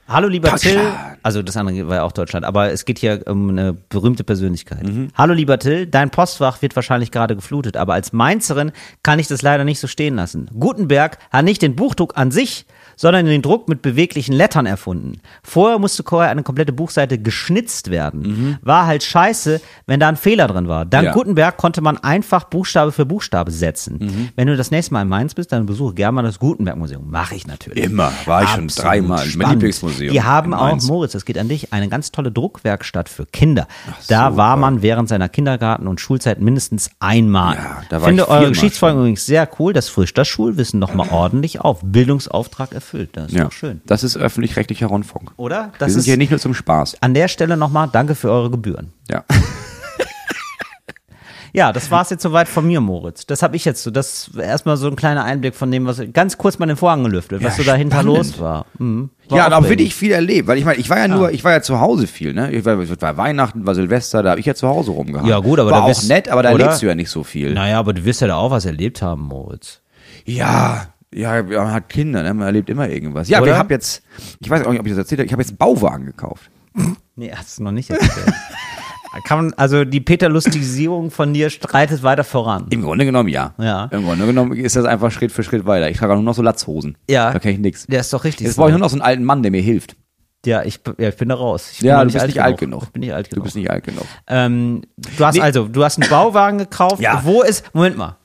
Hallo lieber Till, also das andere war ja auch Deutschland, aber es geht hier um eine berühmte Persönlichkeit. Mhm. Hallo lieber Till, dein Postfach wird wahrscheinlich gerade geflutet, aber als Mainzerin kann ich das leider nicht so stehen lassen. Gutenberg hat nicht den Buchdruck an sich, sondern den Druck mit beweglichen Lettern erfunden. Vorher musste vorher eine komplette Buchseite geschnitzt werden. War halt scheiße, wenn da ein Fehler drin war. Dank Mhm. Ja. Gutenberg konnte man einfach Buchstabe für Buchstabe setzen. Mhm. Wenn du das nächste Mal in Mainz bist, dann besuche gerne mal das Gutenberg-Museum. Mache ich natürlich. Immer. War ich schon dreimal. Mein spannend. Lieblingsmuseum Die haben auch. Moritz, das geht an dich, eine ganz tolle Druckwerkstatt für Kinder. da super. war man während seiner Kindergarten- und Schulzeit mindestens einmal. Ja, da war Finde ich eure Geschichtsfolgen übrigens sehr cool. Das frischt das Schulwissen nochmal ordentlich auf. Bildungsauftrag erfüllt. Das ist ja, doch schön. das ist öffentlich-rechtlicher Rundfunk. Oder? Wir Das sind ist hier nicht nur zum Spaß. an der Stelle nochmal danke für eure Gebühren. Ja. Ja, das war's jetzt soweit von mir, Moritz. Das habe ich jetzt so. Das erstmal so ein kleiner Einblick von dem, was ganz kurz mal den Vorhang gelüftet, was Ja, so dahinter spannend. los war. Mhm. War Ja, da bei wirklich viel erlebt, weil ich meine, ich war ja nur, ich war ja zu Hause viel, ne? Ich war, war Weihnachten, war Silvester, da habe ich ja zu Hause rumgehangen. Ja, gut, aber war da auch bist- nett, aber da oder? erlebst du ja nicht so viel. Naja, aber du wirst ja da auch was erlebt haben, Moritz. Ja, ja, man hat Kinder, ne? man erlebt immer irgendwas. Ja, aber ich habe jetzt, ich weiß auch nicht, ob ich das erzählt habe, ich habe jetzt einen Bauwagen gekauft. Nee, hast du noch nicht erzählt. Kann man, also die Peter-Lustisierung von dir streitet weiter voran. Im Grunde genommen ja. Ja. Im Grunde genommen ist das einfach Schritt für Schritt weiter. Ich trage auch nur noch so Latzhosen. Ja. Da kann ich nichts. Der ist doch richtig. Jetzt so. brauche ich nur noch so einen alten Mann, der mir hilft. ja, ich, ja, ich bin da raus. Ich bin Ja, du bist nicht alt genug. Ich bin nicht alt Du genug. bist nicht alt genug. Ähm, du hast Nee. also, du hast einen Bauwagen gekauft. Ja. Wo ist, Moment mal.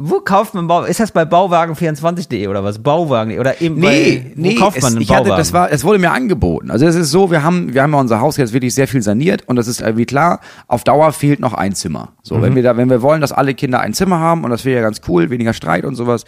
Wo kauft man Bau? Ist das bei Bauwagen24.de oder was? Bauwagen oder eben Nee, bei, wo nee, kauft man es, einen ich Bauwagen? hatte, das war, es wurde mir angeboten. Also es ist so, wir haben, wir haben ja unser Haus jetzt wirklich sehr viel saniert und das ist irgendwie klar, auf Dauer fehlt noch ein Zimmer. So, Mhm. wenn wir da, wenn wir wollen, dass alle Kinder ein Zimmer haben und das wäre ja ganz cool, weniger Streit und sowas,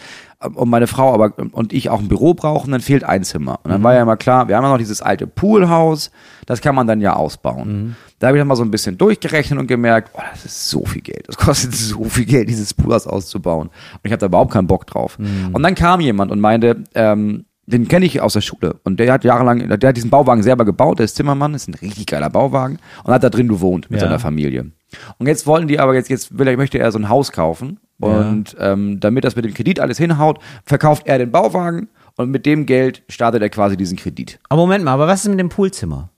und meine Frau aber und ich auch ein Büro brauchen, dann fehlt ein Zimmer. Und Mhm. dann war ja immer klar, wir haben ja noch dieses alte Poolhaus, das kann man dann ja ausbauen. Mhm. Da habe ich dann mal so ein bisschen durchgerechnet und gemerkt, oh, das ist so viel Geld. Das kostet so viel Geld, dieses Poolhaus auszubauen. Und ich habe da überhaupt keinen Bock drauf. Mhm. Und dann kam jemand und meinte, ähm, den kenne ich aus der Schule. Und der hat jahrelang, der hat diesen Bauwagen selber gebaut, der ist Zimmermann, ist ein richtig geiler Bauwagen und hat da drin gewohnt mit Ja. seiner Familie. Und jetzt wollten die aber, jetzt, jetzt will er, möchte er so ein Haus kaufen. Und ähm, damit das mit dem Kredit alles hinhaut, verkauft er den Bauwagen und mit dem Geld startet er quasi diesen Kredit. aber Moment mal, aber was ist mit dem Poolzimmer?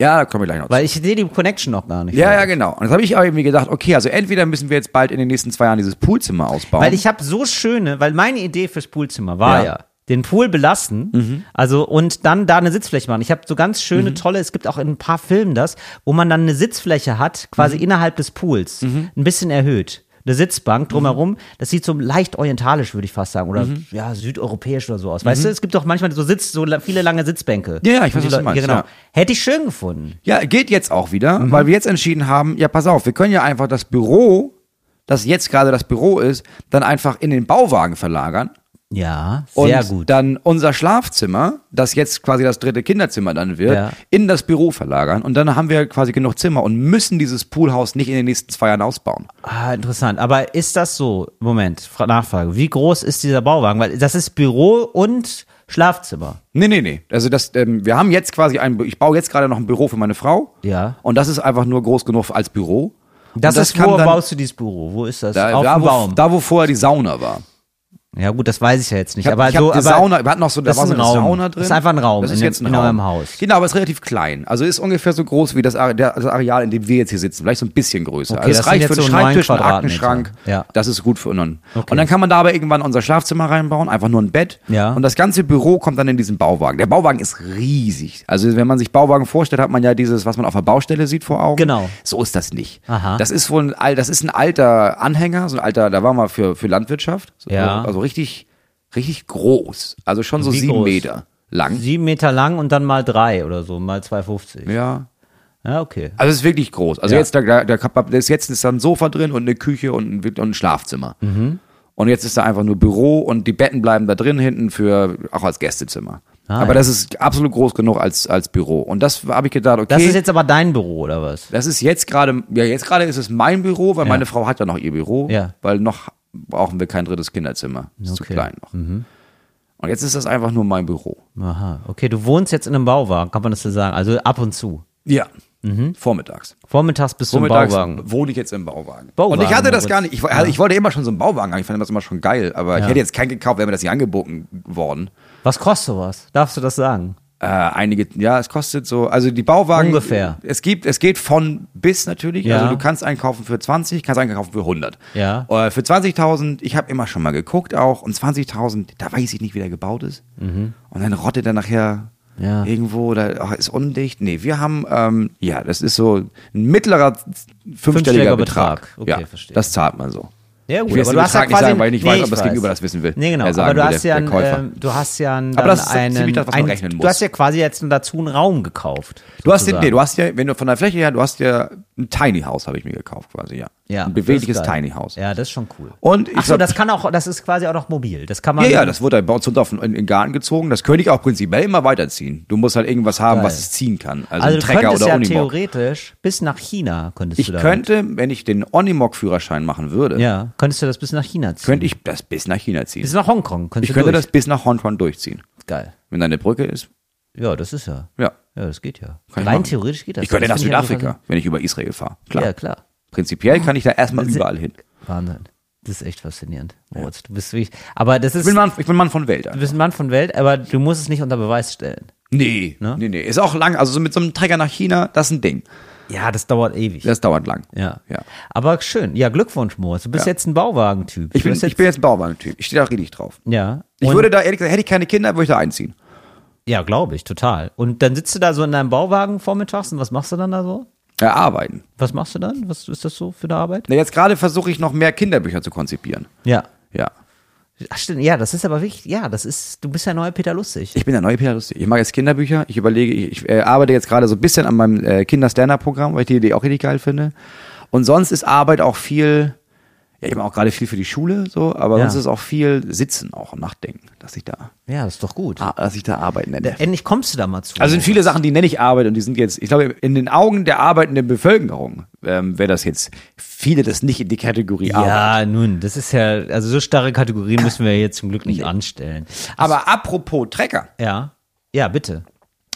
Ja, da kommen wir gleich noch zu. Weil ich sehe die Connection noch gar nicht. Ja, ja, genau. Und jetzt habe ich auch irgendwie gedacht, okay, also entweder müssen wir jetzt bald in den nächsten zwei Jahren dieses Poolzimmer ausbauen. Weil ich habe so schöne, weil meine Idee fürs Poolzimmer war ja, Ja. den Pool belassen, also und dann da eine Sitzfläche machen. Ich habe so ganz schöne, tolle, es gibt auch in ein paar Filmen das, wo man dann eine Sitzfläche hat, quasi innerhalb des Pools, ein bisschen erhöht. Eine Sitzbank drumherum, das sieht so leicht orientalisch, würde ich fast sagen, oder ja, südeuropäisch oder so aus. Weißt du, es gibt doch manchmal so Sitz, so viele lange Sitzbänke. Ja, ja, ich weiß, die was du meinst, genau. ja. Hätte ich schön gefunden. Ja, geht jetzt auch wieder, weil wir jetzt entschieden haben, ja, pass auf, wir können ja einfach das Büro, das jetzt gerade das Büro ist, dann einfach in den Bauwagen verlagern. Ja, Und sehr gut. dann unser Schlafzimmer, das jetzt quasi das dritte Kinderzimmer dann wird, Ja. in das Büro verlagern. Und dann haben wir quasi genug Zimmer und müssen dieses Poolhaus nicht in den nächsten zwei Jahren ausbauen. Ah, interessant. Aber ist das so? Moment, Fra- Nachfrage. Wie groß ist dieser Bauwagen? Weil das ist Büro und Schlafzimmer. Nee, nee, nee. Also das, ähm, wir haben jetzt quasi ein, ich baue jetzt gerade noch ein Büro für meine Frau. Ja. Und das ist einfach nur groß genug als Büro. Das, und ist, wo dann- baust du dieses Büro? Wo ist das? Da, Auf da, dem wo, Baum. da, wo vorher die Sauna war. Ja gut, das weiß ich ja jetzt nicht. Ich hab, aber ich so, aber Sauna, wir hatten noch so, da war so ein eine Raum. Sauna drin. Das ist einfach ein Raum Das ist in, jetzt ein in Raum. eurem Haus. Genau, aber es ist relativ klein. Also ist ungefähr so groß wie das, das Areal, in dem wir jetzt hier sitzen. Vielleicht so ein bisschen größer. Okay, also das reicht für einen so Schreibtisch, einen. Aktenschrank. Ja. Das ist gut für uns. Okay. Und dann kann man da aber irgendwann unser Schlafzimmer reinbauen, einfach nur ein Bett. Ja. Und das ganze Büro kommt dann in diesen Bauwagen. Der Bauwagen ist riesig. Also wenn man sich Bauwagen vorstellt, hat man ja dieses, was man auf der Baustelle sieht vor Augen. Genau. So ist das nicht. Aha. Das ist wohl ein, das ist ein alter Anhänger, so ein alter, da war mal für, für Landwirtschaft. So, Ja. Also richtig, richtig groß. Also schon so Wie sieben groß? Meter lang. Sieben Meter lang und dann mal drei oder so, mal 2,50. Ja. Ja, okay. Also es ist wirklich groß. Also Ja. jetzt, da, da, da, ist jetzt ist da ein Sofa drin und eine Küche und ein, und ein Schlafzimmer. Mhm. Und jetzt ist da einfach nur Büro und die Betten bleiben da drin hinten für, auch als Gästezimmer. Ah, aber ja. das ist absolut groß genug als, als Büro. Und das habe ich gedacht, okay. Das ist jetzt aber dein Büro, oder was? Das ist jetzt gerade, ja, jetzt gerade ist es mein Büro, weil meine Frau hat ja noch ihr Büro, Ja. weil noch brauchen wir kein drittes Kinderzimmer. Ist zu Okay. klein noch. Und jetzt ist das einfach nur mein Büro. Aha, okay, du wohnst jetzt in einem Bauwagen, kann man das so sagen? Also ab und zu. Ja. Vormittags. Vormittags bist du im Vormittags Bauwagen. wohne ich jetzt im Bauwagen. Bauwagen, Und ich hatte das gar nicht. Ich, wo- ich wollte immer schon so einen Bauwagen haben. Ich fand das immer schon geil. Aber ich hätte jetzt keinen gekauft, wäre mir das nicht angeboten worden. Was kostet sowas? Darfst du das sagen? Äh, einige, ja, es kostet so, also die Bauwagen. Ungefähr. Es gibt, es geht von bis natürlich. Ja. Also du kannst einkaufen für 20, kannst einkaufen für 100. Ja. Äh, für 20.000, ich habe immer schon mal geguckt auch. Und 20.000, da weiß ich nicht, wie der gebaut ist. Und dann rottet er nachher Mhm. Ja. irgendwo oder ach, ist undicht. Nee, wir haben, ähm, ja, das ist so ein mittlerer fünfstelliger Fünfstelliger Betrag. Betrag. Okay, ja, verstehe. Das zahlt man so. Ja, Ich will jetzt den Betrag nicht sagen, weil ich nicht weiß, ob das Gegenüber das wissen will. Nee, genau. Er Aber du will, hast, der- ja der ein, ähm, du hast ja einen, Aber das ist einen, ziemlich das, was man rechnen Du muss. hast ja quasi jetzt dazu einen Raum gekauft. Du hast, den, sozusagen. nee, du hast ja, wenn du von der Fläche her, du hast ja ein Tiny House, habe ich mir gekauft quasi, ja. ja, ein bewegliches. Tiny House. Ja, das ist schon cool. Und ich Ach so, das kann auch, das ist quasi auch noch mobil. Das kann man. Ja, ja, das wurde bei uns unter in, in den Garten gezogen. Das könnte ich auch prinzipiell immer weiterziehen. Du musst halt irgendwas haben, Geil. was es ziehen kann. Also, also ein Trecker oder ja Unimog. theoretisch bis nach China könntest Ich du da. könnte, wenn ich den Onimog-Führerschein machen würde, Ja, könntest du das bis nach China ziehen. könnte ich das bis nach China ziehen. bis nach Hongkong. Könntest Ich du könnte durch. das bis nach Hongkong durchziehen. Geil. Wenn da eine Brücke ist, Ja, das ist ja. ja. Ja, das geht ja. Kann ich Rein theoretisch geht das. Ich könnte nach finde ich Südafrika, wenn ich über Israel fahre. Klar. Ja, klar. Prinzipiell kann ich da erstmal überall hin. Wahnsinn. Das ist echt faszinierend. Moritz, du bist wirklich. Aber das ist. Ich bin Mann, ich bin Mann von Welt. du bist ein Mann von Welt, aber du musst es nicht unter Beweis stellen. Nee, Ne? nee, nee. Ist auch lang. Also so mit so einem Träger nach China, das ist ein Ding. Ja, das dauert ewig. Das dauert lang. ja. Ja. Aber schön. Ja, Glückwunsch, Moritz. Du bist Ja. jetzt ein Bauwagentyp. Ich bin, bist ich bin jetzt ein Bauwagentyp. Ich stehe da richtig drauf. Ja. Ich Und- würde da, ehrlich gesagt, hätte ich keine Kinder, würde ich da einziehen. Ja, glaube ich, total. Und dann sitzt du da so in deinem Bauwagen vormittags und was machst du dann da so? Äh, arbeiten. Was machst du dann? Was ist das so für eine Arbeit? Na, jetzt gerade versuche ich noch mehr Kinderbücher zu konzipieren. Ja. Ja. Ach, stimmt. Ja, das ist aber wichtig. Ja, das ist, du bist ja neuer Peter Lustig. Ich bin der neue Peter Lustig. Ich mache jetzt Kinderbücher. Ich überlege, ich, ich äh, arbeite jetzt gerade so ein bisschen an meinem äh, Kinder-Stand-Up-Programm, weil ich die Idee auch richtig geil finde. Und sonst ist Arbeit auch viel, ja, ich mache auch gerade viel für die Schule, so, aber Ja. sonst ist auch viel Sitzen auch und Nachdenken, dass ich da, Ja, das ist doch gut. ah, dass ich da Arbeit nenne. Endlich kommst du da mal zu. Also sind viele Sachen, die nenne ich Arbeit und die sind jetzt, ich glaube, in den Augen der arbeitenden Bevölkerung ähm, wäre das jetzt, viele das nicht in die Kategorie Arbeit. Ja, nun, das ist ja, also so starre Kategorien müssen wir jetzt zum Glück nicht anstellen. Aber apropos Trecker, Ja. Ja, bitte.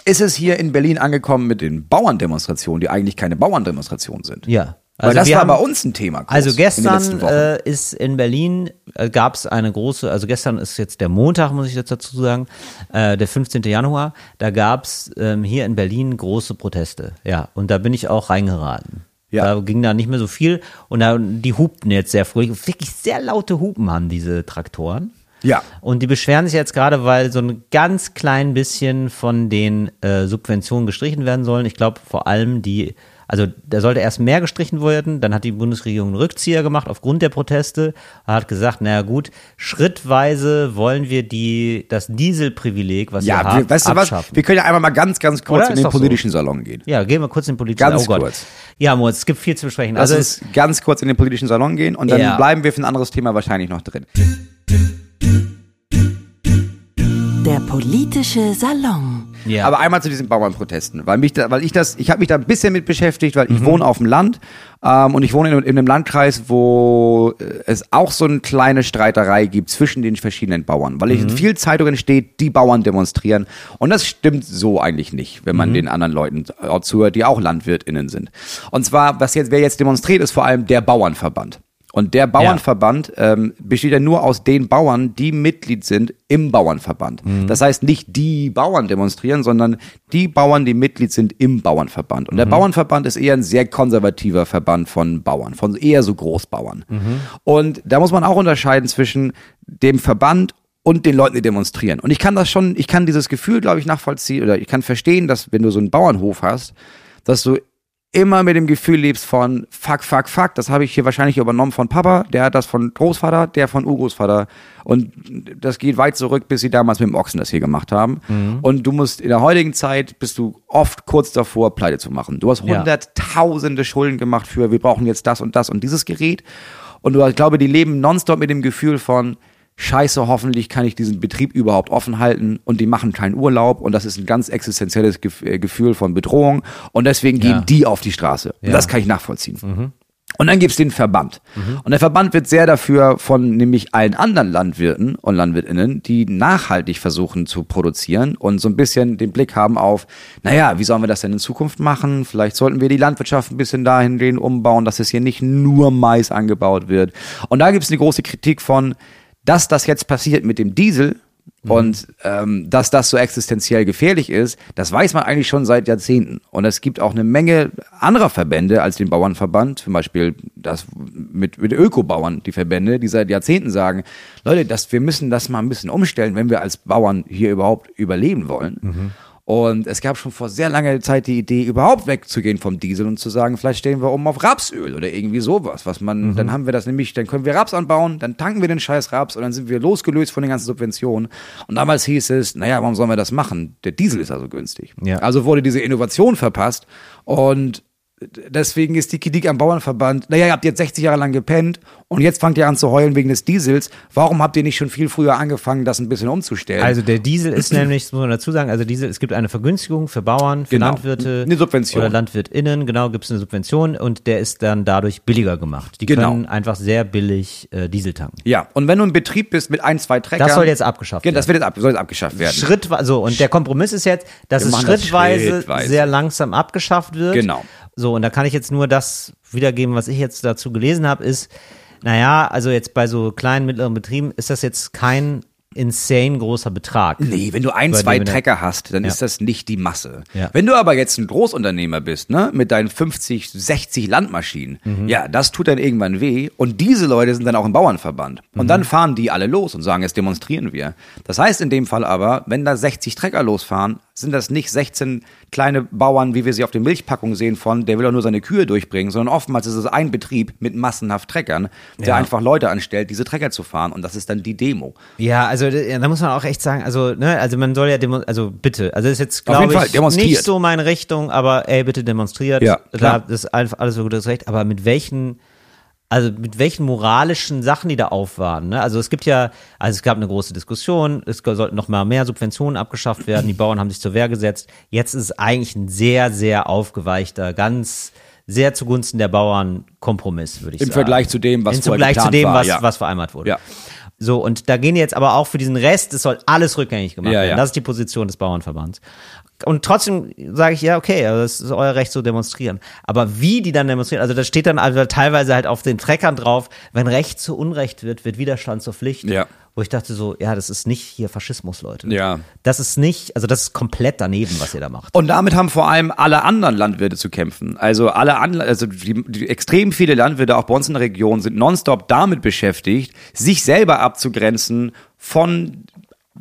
ist es hier in Berlin angekommen mit den Bauerndemonstrationen, die eigentlich keine Bauerndemonstrationen sind. Ja. Weil das wir war haben- bei uns ein Thema. groß Also in gestern Wochen. äh, ist in Berlin äh, gab es eine große, also gestern ist jetzt der Montag, muss ich jetzt dazu sagen, äh, der 15. Januar. Da gab es ähm, hier in Berlin große Proteste. Ja, und da bin ich auch reingeraten. Ja. Da ging da nicht mehr so viel und da, die hupten jetzt sehr fröhlich. Wirklich sehr laute Hupen haben diese Traktoren. Ja. Und die beschweren sich jetzt gerade, weil so ein ganz klein bisschen von den äh, Subventionen gestrichen werden sollen. Ich glaube vor allem die, also da sollte erst mehr gestrichen werden, dann hat die Bundesregierung einen Rückzieher gemacht aufgrund der Proteste, hat gesagt, naja gut, schrittweise wollen wir die, das Dieselprivileg, was ja, wir haben, wir, weißt du was? abschaffen. Wir können ja einfach mal ganz, ganz kurz Oder? in Ist den doch so. politischen Salon gehen. ja, gehen wir kurz in den politischen Ganz oh kurz. Ja, Moritz, es gibt viel zu besprechen. Lass Also uns ganz kurz in den politischen Salon gehen und dann Ja. bleiben wir für ein anderes Thema wahrscheinlich noch drin. Der politische Salon. Ja. Aber einmal zu diesen Bauernprotesten, weil mich da, weil ich das, ich habe mich da ein bisschen mit beschäftigt, weil Mhm. ich wohne auf dem Land ähm, und ich wohne in, in einem Landkreis, wo äh, es auch so eine kleine Streiterei gibt zwischen den verschiedenen Bauern, weil ich Mhm. in vielen Zeitungen steht, die Bauern demonstrieren und das stimmt so eigentlich nicht, wenn Mhm. man den anderen Leuten zuhört, die auch LandwirtInnen sind. Und zwar, was jetzt wer jetzt demonstriert, ist vor allem der Bauernverband. Und der Bauernverband ähm, besteht ja nur aus den Bauern, die Mitglied sind im Bauernverband. Das heißt nicht die Bauern demonstrieren, sondern die Bauern, die Mitglied sind im Bauernverband. Und der Bauernverband ist eher ein sehr konservativer Verband von Bauern, von eher so Großbauern. Und da muss man auch unterscheiden zwischen dem Verband und den Leuten, die demonstrieren. Und ich kann das schon, ich kann dieses Gefühl, glaube ich, nachvollziehen oder ich kann verstehen, dass wenn du so einen Bauernhof hast, dass du immer mit dem Gefühl lebst von fuck, fuck, fuck, das habe ich hier wahrscheinlich übernommen von Papa, der hat das von Großvater, der von Urgroßvater und das geht weit zurück, bis sie damals mit dem Ochsen das hier gemacht haben. Und du musst in der heutigen Zeit bist du oft kurz davor, pleite zu machen. Du hast Ja. hunderttausende Schulden gemacht für, wir brauchen jetzt das und das und dieses Gerät. Und du, ich glaube, die leben nonstop mit dem Gefühl von, scheiße, hoffentlich kann ich diesen Betrieb überhaupt offen halten und die machen keinen Urlaub und das ist ein ganz existenzielles äh, Gefühl von Bedrohung und deswegen gehen Ja. die auf die Straße. Und Ja. das kann ich nachvollziehen. Und dann gibt's den Verband. Und der Verband wird sehr dafür von nämlich allen anderen Landwirten und Landwirtinnen, die nachhaltig versuchen zu produzieren und so ein bisschen den Blick haben auf, naja, wie sollen wir das denn in Zukunft machen? Vielleicht sollten wir die Landwirtschaft ein bisschen dahingehend umbauen, dass es hier nicht nur Mais angebaut wird. Und da gibt's eine große Kritik von, dass das jetzt passiert mit dem Diesel, und ähm, dass das so existenziell gefährlich ist, das weiß man eigentlich schon seit Jahrzehnten. Und es gibt auch eine Menge anderer Verbände als den Bauernverband, zum Beispiel das mit, mit Ökobauern, die Verbände, die seit Jahrzehnten sagen, Leute, das, wir müssen das mal ein bisschen umstellen, wenn wir als Bauern hier überhaupt überleben wollen. Und es gab schon vor sehr langer Zeit die Idee, überhaupt wegzugehen vom Diesel und zu sagen, vielleicht stellen wir um auf Rapsöl oder irgendwie sowas, was man, dann haben wir das nämlich, dann können wir Raps anbauen, dann tanken wir den scheiß Raps und dann sind wir losgelöst von den ganzen Subventionen. Und damals hieß es, naja, warum sollen wir das machen? Der Diesel ist also günstig. Ja. Also wurde diese Innovation verpasst und deswegen ist die Kritik am Bauernverband, naja, ihr habt jetzt 60 Jahre lang gepennt und jetzt fangt ihr an zu heulen wegen des Diesels. Warum habt ihr nicht schon viel früher angefangen, das ein bisschen umzustellen? Also der Diesel ist nämlich, das muss man dazu sagen, also Diesel, es gibt eine Vergünstigung für Bauern, für Genau. Landwirte Eine Subvention. oder LandwirtInnen, genau, gibt es eine Subvention und der ist dann dadurch billiger gemacht. Die Genau. können einfach sehr billig äh, Diesel tanken. Ja, und wenn du ein Betrieb bist mit ein, zwei Treckern. Das soll jetzt abgeschafft Ja, das werden. wird jetzt ab, soll jetzt abgeschafft werden. Schrittweise, so, und der Kompromiss ist jetzt, dass Wir es machen das schrittweise, schrittweise. sehr langsam abgeschafft wird. Genau. So, und da kann ich jetzt nur das wiedergeben, was ich jetzt dazu gelesen habe, ist, naja, also jetzt bei so kleinen, mittleren Betrieben ist das jetzt kein insane großer Betrag. Nee, wenn du ein, zwei Trecker hast, dann Ja. ist das nicht die Masse. Ja. Wenn du aber jetzt ein Großunternehmer bist, ne, mit deinen 50, 60 Landmaschinen, Mhm. ja, das tut dann irgendwann weh. Und diese Leute sind dann auch im Bauernverband. Und Mhm. dann fahren die alle los und sagen, jetzt demonstrieren wir. Das heißt in dem Fall aber, wenn da 60 Trecker losfahren, sind das nicht 16 kleine Bauern, wie wir sie auf den Milchpackungen sehen von, der will doch nur seine Kühe durchbringen, sondern oftmals ist es ein Betrieb mit massenhaft Treckern, der Ja. einfach Leute anstellt, diese Trecker zu fahren. Und das ist dann die Demo. Ja, also da muss man auch echt sagen, also ne, also man soll ja demo also bitte, also das ist jetzt glaube ich nicht so meine Richtung, aber ey bitte demonstriert. Ja, da klar. das ist einfach alles so gutes Recht, aber mit welchen also mit welchen moralischen Sachen die da aufwarten. Ne? Also es gibt ja, also es gab eine große Diskussion, es sollten noch mal mehr Subventionen abgeschafft werden, die Bauern haben sich zur Wehr gesetzt. Jetzt ist es eigentlich ein sehr, sehr aufgeweichter, ganz sehr zugunsten der Bauern Kompromiss, würde ich Im sagen. Vergleich zu dem, was Im Vergleich zu dem, war, was, ja. was vereinbart wurde. Ja. So, und da gehen jetzt aber auch für diesen Rest, es soll alles rückgängig gemacht Ja, werden. Das ist die Position des Bauernverbands. Und trotzdem sage ich, ja, okay, also das ist euer Recht zu demonstrieren. Aber wie die dann demonstrieren, also da steht dann also teilweise halt auf den Treckern drauf, wenn Recht zu Unrecht wird, wird Widerstand zur Pflicht. Ja. Wo ich dachte so, ja, das ist nicht hier Faschismus, Leute. Ja. Das ist nicht, also das ist komplett daneben, was ihr da macht. Und damit haben vor allem alle anderen Landwirte zu kämpfen. Also alle an, also die, die extrem viele Landwirte auch bei uns in der Region sind nonstop damit beschäftigt, sich selber abzugrenzen von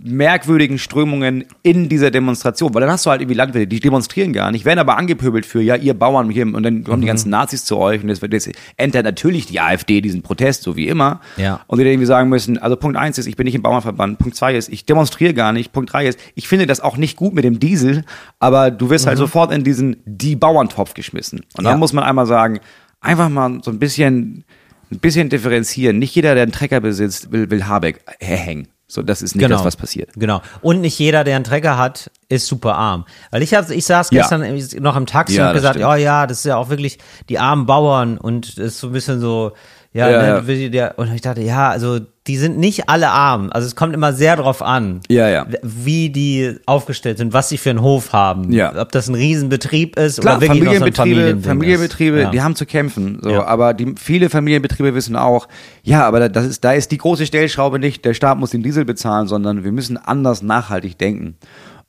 merkwürdigen Strömungen in dieser Demonstration, weil dann hast du halt irgendwie Landwirte, die demonstrieren gar nicht, werden aber angepöbelt für, ja, ihr Bauern hier, und dann kommen die ganzen Nazis zu euch und jetzt, entert natürlich die AfD diesen Protest, so wie immer. Ja. Und die dann irgendwie sagen müssen, also Punkt eins ist, ich bin nicht im Bauernverband, Punkt zwei ist, ich demonstriere gar nicht, Punkt drei ist, ich finde das auch nicht gut mit dem Diesel, aber du wirst halt sofort in diesen die Bauerntopf geschmissen. Und dann Ja. muss man einmal sagen, einfach mal so ein bisschen, ein bisschen differenzieren. Nicht jeder, der einen Trecker besitzt, will, will Habeck herhängen. So, das ist nicht das, was passiert. Genau. Und nicht jeder, der einen Trecker hat, ist super arm. Weil ich hab, ich saß Ja. gestern noch im Taxi Ja, und gesagt, stimmt. oh ja, das ist ja auch wirklich die armen Bauern und das ist so ein bisschen so, ja, Ja, ne, ja. und ich dachte, ja, also die sind nicht alle arm. Also es kommt immer sehr drauf an, Ja, ja. wie die aufgestellt sind, was sie für einen Hof haben. Ja. Ob das ein Riesenbetrieb ist Klar, oder wirklich noch so Familienbetriebe, Familienbetriebe. Ja. die haben zu kämpfen. So, aber die viele Familienbetriebe wissen auch, ja, aber das ist, da ist die große Stellschraube nicht, der Staat muss den Diesel bezahlen, sondern wir müssen anders nachhaltig denken.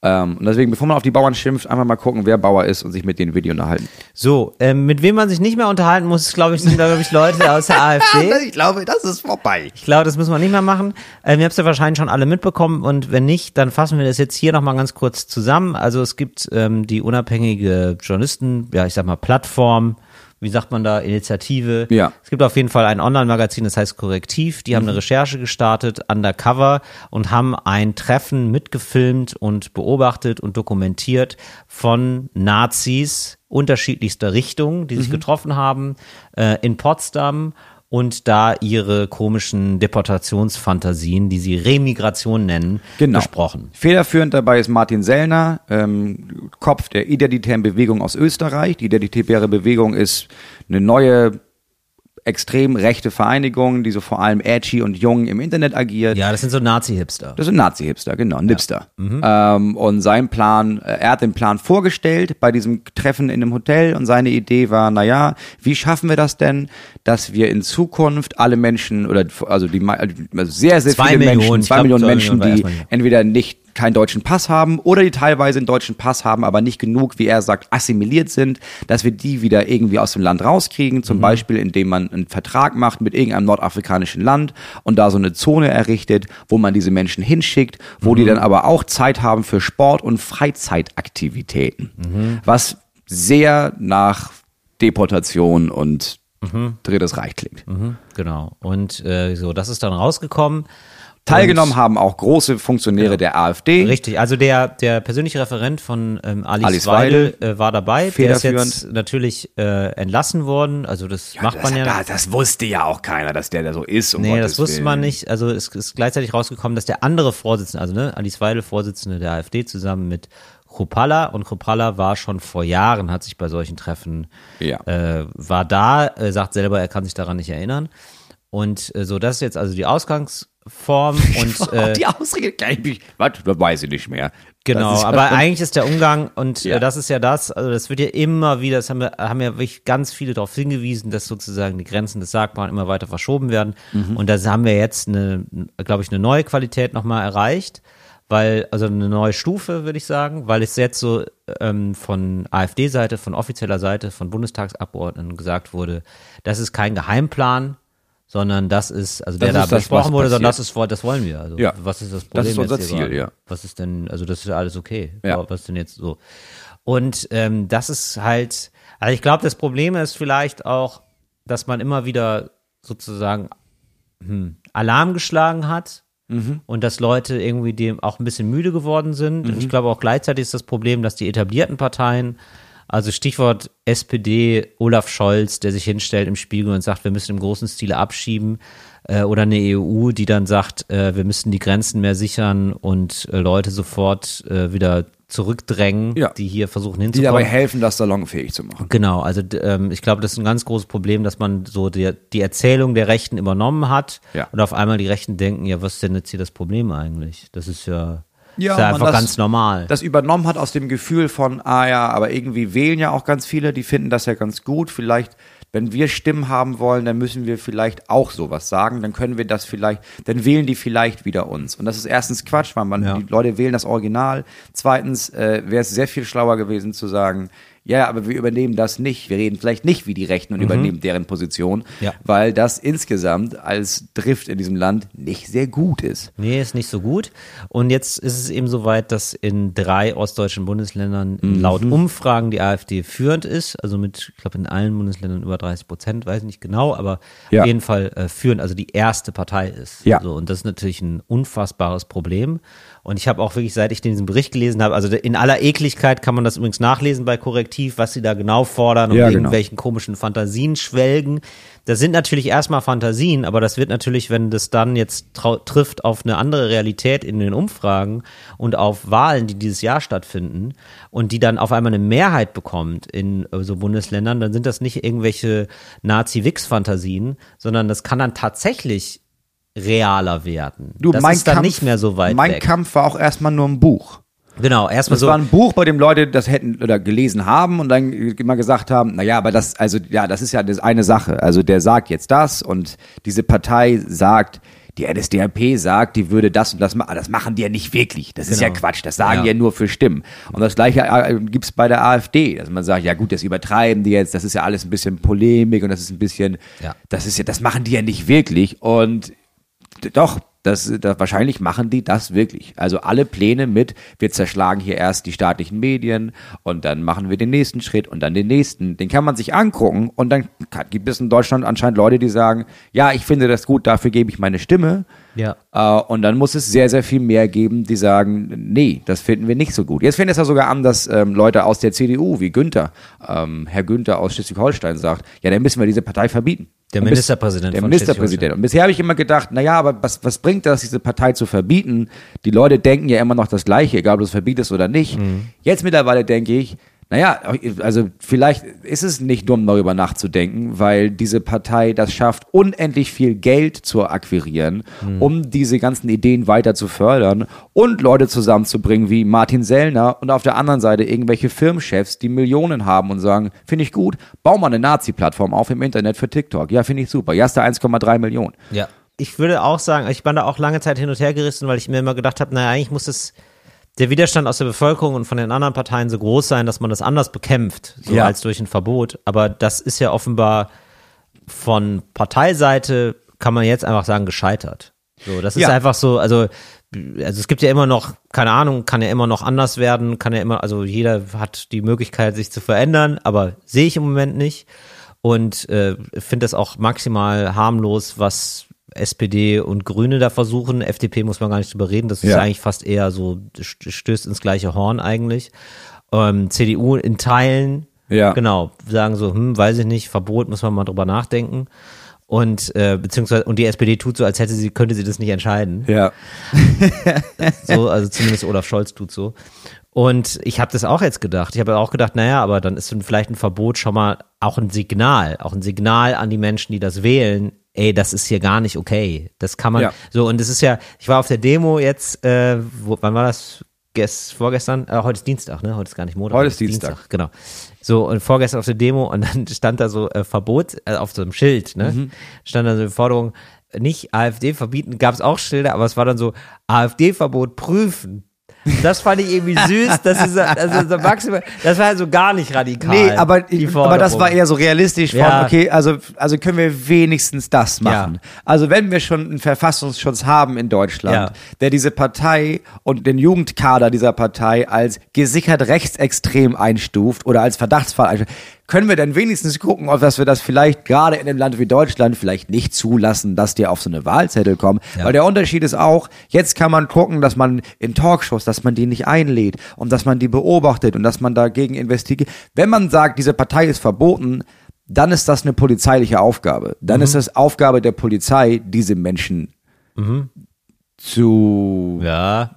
Ähm, und deswegen, bevor man auf die Bauern schimpft, einfach mal gucken, wer Bauer ist und sich mit denen Video unterhalten. So, ähm, mit wem man sich nicht mehr unterhalten muss, glaube ich, sind, glaube ich, Leute aus der AfD. ich glaube, das ist vorbei. Ich glaube, das müssen wir nicht mehr machen. Ähm, ihr habt es ja wahrscheinlich schon alle mitbekommen und wenn nicht, dann fassen wir das jetzt hier nochmal ganz kurz zusammen. Also es gibt ähm, die unabhängige Journalisten, ja, ich sag mal Plattform, wie sagt man da, Initiative. Ja. Es gibt auf jeden Fall ein Online-Magazin, das heißt Korrektiv. Die haben eine Recherche gestartet, undercover, und haben ein Treffen mitgefilmt und beobachtet und dokumentiert von Nazis unterschiedlichster Richtung, die sich getroffen haben, äh, in Potsdam und da ihre komischen Deportationsfantasien, die sie Remigration nennen, Genau. besprochen. Federführend dabei ist Martin Sellner, ähm, Kopf der Identitären Bewegung aus Österreich. Die Identitäre Bewegung ist eine neue, extrem rechte Vereinigung, die so vor allem edgy und jung im Internet agiert. Ja, das sind so Nazi-Hipster. Das sind Nazi-Hipster, genau, Nipster. Mhm. Ähm, und sein Plan, äh, er hat den Plan vorgestellt bei diesem Treffen in einem Hotel und seine Idee war, naja, wie schaffen wir das denn, dass wir in Zukunft alle Menschen oder also die also sehr, sehr Zwei viele Millionen, Menschen, zwei glaub, Millionen Menschen, die entweder nicht keinen deutschen Pass haben oder die teilweise einen deutschen Pass haben, aber nicht genug, wie er sagt, assimiliert sind, dass wir die wieder irgendwie aus dem Land rauskriegen, Mhm. zum Beispiel indem man einen Vertrag macht mit irgendeinem nordafrikanischen Land und da so eine Zone errichtet, wo man diese Menschen hinschickt, wo Mhm. die dann aber auch Zeit haben für Sport und Freizeitaktivitäten, Mhm. was sehr nach Deportation und Drittes Reich klingt. Mhm, genau. Und äh, so, das ist dann rausgekommen. Teilgenommen haben auch große Funktionäre der AfD. Richtig, also der, der persönliche Referent von ähm, Alice, Alice Weidel äh, war dabei. Der ist jetzt natürlich äh, entlassen worden. Also das macht das, man ja. da- das wusste ja auch keiner, dass der da so ist. Um nee, Gottes das wusste Willen. man nicht. Also es ist gleichzeitig rausgekommen, dass der andere Vorsitzende, also ne, Alice Weidel, Vorsitzende der AfD, zusammen mit Chopalla und Chopalla war schon vor Jahren, hat sich bei solchen Treffen, Ja. äh, war da, äh, sagt selber, er kann sich daran nicht erinnern. Und äh, so, das ist jetzt also die Ausgangsform und äh, die Ausrede gleich. Was? Das weiß ich nicht mehr. Genau, aber eigentlich ist der Umgang und Ja. äh, das ist ja das, also das wird ja immer wieder, das haben wir, haben ja wirklich ganz viele darauf hingewiesen, dass sozusagen die Grenzen des Sagbaren immer weiter verschoben werden. Mhm. Und da haben wir jetzt eine, glaube ich, eine neue Qualität nochmal erreicht, weil, also eine neue Stufe, würde ich sagen, weil es jetzt so ähm, von AfD-Seite, von offizieller Seite, von Bundestagsabgeordneten gesagt wurde, das ist kein Geheimplan, sondern das ist, also der Das da das, besprochen wurde, sondern das ist, das wollen wir. Also Ja. was ist das Das Problem? ist unser Ziel, gerade? ja. Was ist denn, also das ist ja alles okay. Ja. Was ist denn jetzt so? Und ähm, das ist halt, also ich glaube, das Problem ist vielleicht auch, dass man immer wieder sozusagen hm, Alarm geschlagen hat Mhm. und dass Leute irgendwie dem auch ein bisschen müde geworden sind. Und Ich glaube auch gleichzeitig ist das Problem, dass die etablierten Parteien, also Stichwort SPD, Olaf Scholz, der sich hinstellt im Spiegel und sagt, wir müssen im großen Stile abschieben, äh, oder eine EU, die dann sagt, äh, wir müssen die Grenzen mehr sichern und äh, Leute sofort äh, wieder zurückdrängen, Ja. die hier versuchen die hinzukommen. dabei helfen, das salonfähig zu machen. Genau, also ähm, ich glaube, das ist ein ganz großes Problem, dass man so die, die Erzählung der Rechten übernommen hat Ja. und auf einmal die Rechten denken, ja, was ist denn jetzt hier das Problem eigentlich? Das ist ja, Ja, ist ja einfach das- ganz normal. Das übernommen hat aus dem Gefühl von, ah ja, aber irgendwie wählen ja auch ganz viele, die finden das ja ganz gut. Vielleicht, wenn wir Stimmen haben wollen, dann müssen wir vielleicht auch sowas sagen. Dann können wir das vielleicht, dann wählen die vielleicht wieder uns. Und das ist erstens Quatsch, weil man, Ja. die Leute wählen das Original. Zweitens äh, wäre es sehr viel schlauer gewesen zu sagen, ja, aber wir übernehmen das nicht. Wir reden vielleicht nicht wie die Rechten und übernehmen deren Position, Mhm. Ja. weil das insgesamt als Drift in diesem Land nicht sehr gut ist. Nee, ist nicht so gut. Und jetzt ist es eben soweit, dass in drei ostdeutschen Bundesländern Mhm. laut Umfragen die AfD führend ist. Also mit, ich glaube, in allen Bundesländern über 30 Prozent, weiß nicht genau, aber Ja. auf jeden Fall äh, führend, also die erste Partei ist. Ja. So, und das ist natürlich ein unfassbares Problem. Und ich habe auch wirklich, seit ich diesen Bericht gelesen habe, also in aller Ekligkeit kann man das übrigens nachlesen bei Korrektiv, was sie da genau fordern und Ja, genau. welchen komischen Fantasien schwelgen. Das sind natürlich erstmal Fantasien, aber das wird natürlich, wenn das dann jetzt trifft auf eine andere Realität in den Umfragen und auf Wahlen, die dieses Jahr stattfinden und die dann auf einmal eine Mehrheit bekommt in äh, so Bundesländern, dann sind das nicht irgendwelche Nazi-Wix-Fantasien, sondern das kann dann tatsächlich realer werden. Du, das mein ist dann Kampf, nicht mehr so weit Mein weg. Kampf war auch erstmal nur ein Buch. Genau, erstmal Das so. war ein Buch, bei dem Leute das hätten oder gelesen haben und dann immer gesagt haben, na ja, aber das, also ja, das ist ja das eine Sache. Also der sagt jetzt das und diese Partei sagt, die NSDAP sagt, die würde das und das machen. Das machen die ja nicht wirklich. Das ist ja Genau. Quatsch. Das sagen Ja. die ja nur für Stimmen. Und das gleiche äh, gibt's bei der AfD, dass man sagt, ja gut, das übertreiben die jetzt, das ist ja alles ein bisschen Polemik und das ist ein bisschen, Ja. das ist ja, das machen die ja nicht wirklich. Und Doch, das, das, wahrscheinlich machen die das wirklich. Also alle Pläne mit, wir zerschlagen hier erst die staatlichen Medien und dann machen wir den nächsten Schritt und dann den nächsten. Den kann man sich angucken und dann gibt es in Deutschland anscheinend Leute, die sagen, ja, ich finde das gut, dafür gebe ich meine Stimme. Ja. Äh, und dann muss es sehr, sehr viel mehr geben, die sagen, nee, das finden wir nicht so gut. Jetzt fängt es ja sogar an, dass ähm, Leute aus der CDU, wie Günther, ähm, Herr Günther aus Schleswig-Holstein sagt, ja, dann müssen wir diese Partei verbieten. Der Ministerpräsident Der Ministerpräsident. Und bisher habe ich immer gedacht, naja, aber was, was bringt das, diese Partei zu verbieten? Die Leute denken ja immer noch das Gleiche, egal ob du es verbietest oder nicht. Mhm. Jetzt mittlerweile denke ich, naja, also vielleicht ist es nicht dumm, darüber nachzudenken, weil diese Partei das schafft, unendlich viel Geld zu akquirieren, Mhm. um diese ganzen Ideen weiter zu fördern und Leute zusammenzubringen wie Martin Sellner und auf der anderen Seite irgendwelche Firmenchefs, die Millionen haben und sagen, finde ich gut, bau mal eine Nazi-Plattform auf im Internet für TikTok. Ja, finde ich super. Ja, ist da 1,3 Millionen. Ja. Ich würde auch sagen, ich war da auch lange Zeit hin und her gerissen, weil ich mir immer gedacht habe, naja, eigentlich muss es der Widerstand aus der Bevölkerung und von den anderen Parteien so groß sein, dass man das anders bekämpft, so Ja. als durch ein Verbot. Aber das ist ja offenbar von Parteiseite, kann man jetzt einfach sagen, gescheitert. So, das ist Ja. einfach so, also, also es gibt ja immer noch, keine Ahnung, kann ja immer noch anders werden, kann ja immer, also jeder hat die Möglichkeit, sich zu verändern, aber sehe ich im Moment nicht. Und äh, finde es auch maximal harmlos, was SPD und Grüne da versuchen. FDP muss man gar nicht drüber reden. Das ist Ja. eigentlich fast eher so, st- stößt ins gleiche Horn eigentlich. Ähm, CDU in Teilen, Ja. genau, sagen so, hm, weiß ich nicht, Verbot, muss man mal drüber nachdenken. Und äh, beziehungsweise und die SPD tut so, als hätte sie, könnte sie das nicht entscheiden. Ja. So, also zumindest Olaf Scholz tut so. Und ich habe das auch jetzt gedacht. Ich habe auch gedacht, naja, aber dann ist vielleicht ein Verbot schon mal auch ein Signal, auch ein Signal an die Menschen, die das wählen. Ey, das ist hier gar nicht okay. Das kann man Ja. so und es ist ja. Ich war auf der Demo jetzt. Äh, wo, wann war das? Gest, vorgestern? Äh, heute ist Dienstag, ne? Heute ist gar nicht Montag. Heute ist Dienstag. Genau. So und vorgestern auf der Demo und dann stand da so äh, Verbot äh, auf so einem Schild, ne? Mhm. Stand da so eine Forderung. Nicht AfD verbieten, gab es auch Schilder, aber es war dann so AfD-Verbot prüfen. Das fand ich irgendwie süß. Das ist so- also so maximal. Das war so gar nicht radikal. Nee, aber, aber das war eher so realistisch von, Ja. okay, also, also können wir wenigstens das machen. Ja. Also wenn wir schon einen Verfassungsschutz haben in Deutschland, Ja. der diese Partei und den Jugendkader dieser Partei als gesichert rechtsextrem einstuft oder als Verdachtsfall einstuft, können wir dann wenigstens gucken, ob dass wir das vielleicht gerade in einem Land wie Deutschland vielleicht nicht zulassen, dass die auf so eine Wahlzettel kommen. Ja. Weil der Unterschied ist auch, jetzt kann man gucken, dass man in Talkshows, dass man die nicht einlädt und dass man die beobachtet und dass man dagegen investigiert. Wenn man sagt, diese Partei ist verboten, dann ist das eine polizeiliche Aufgabe. Dann ist es Aufgabe der Polizei, diese Menschen zu, Ja.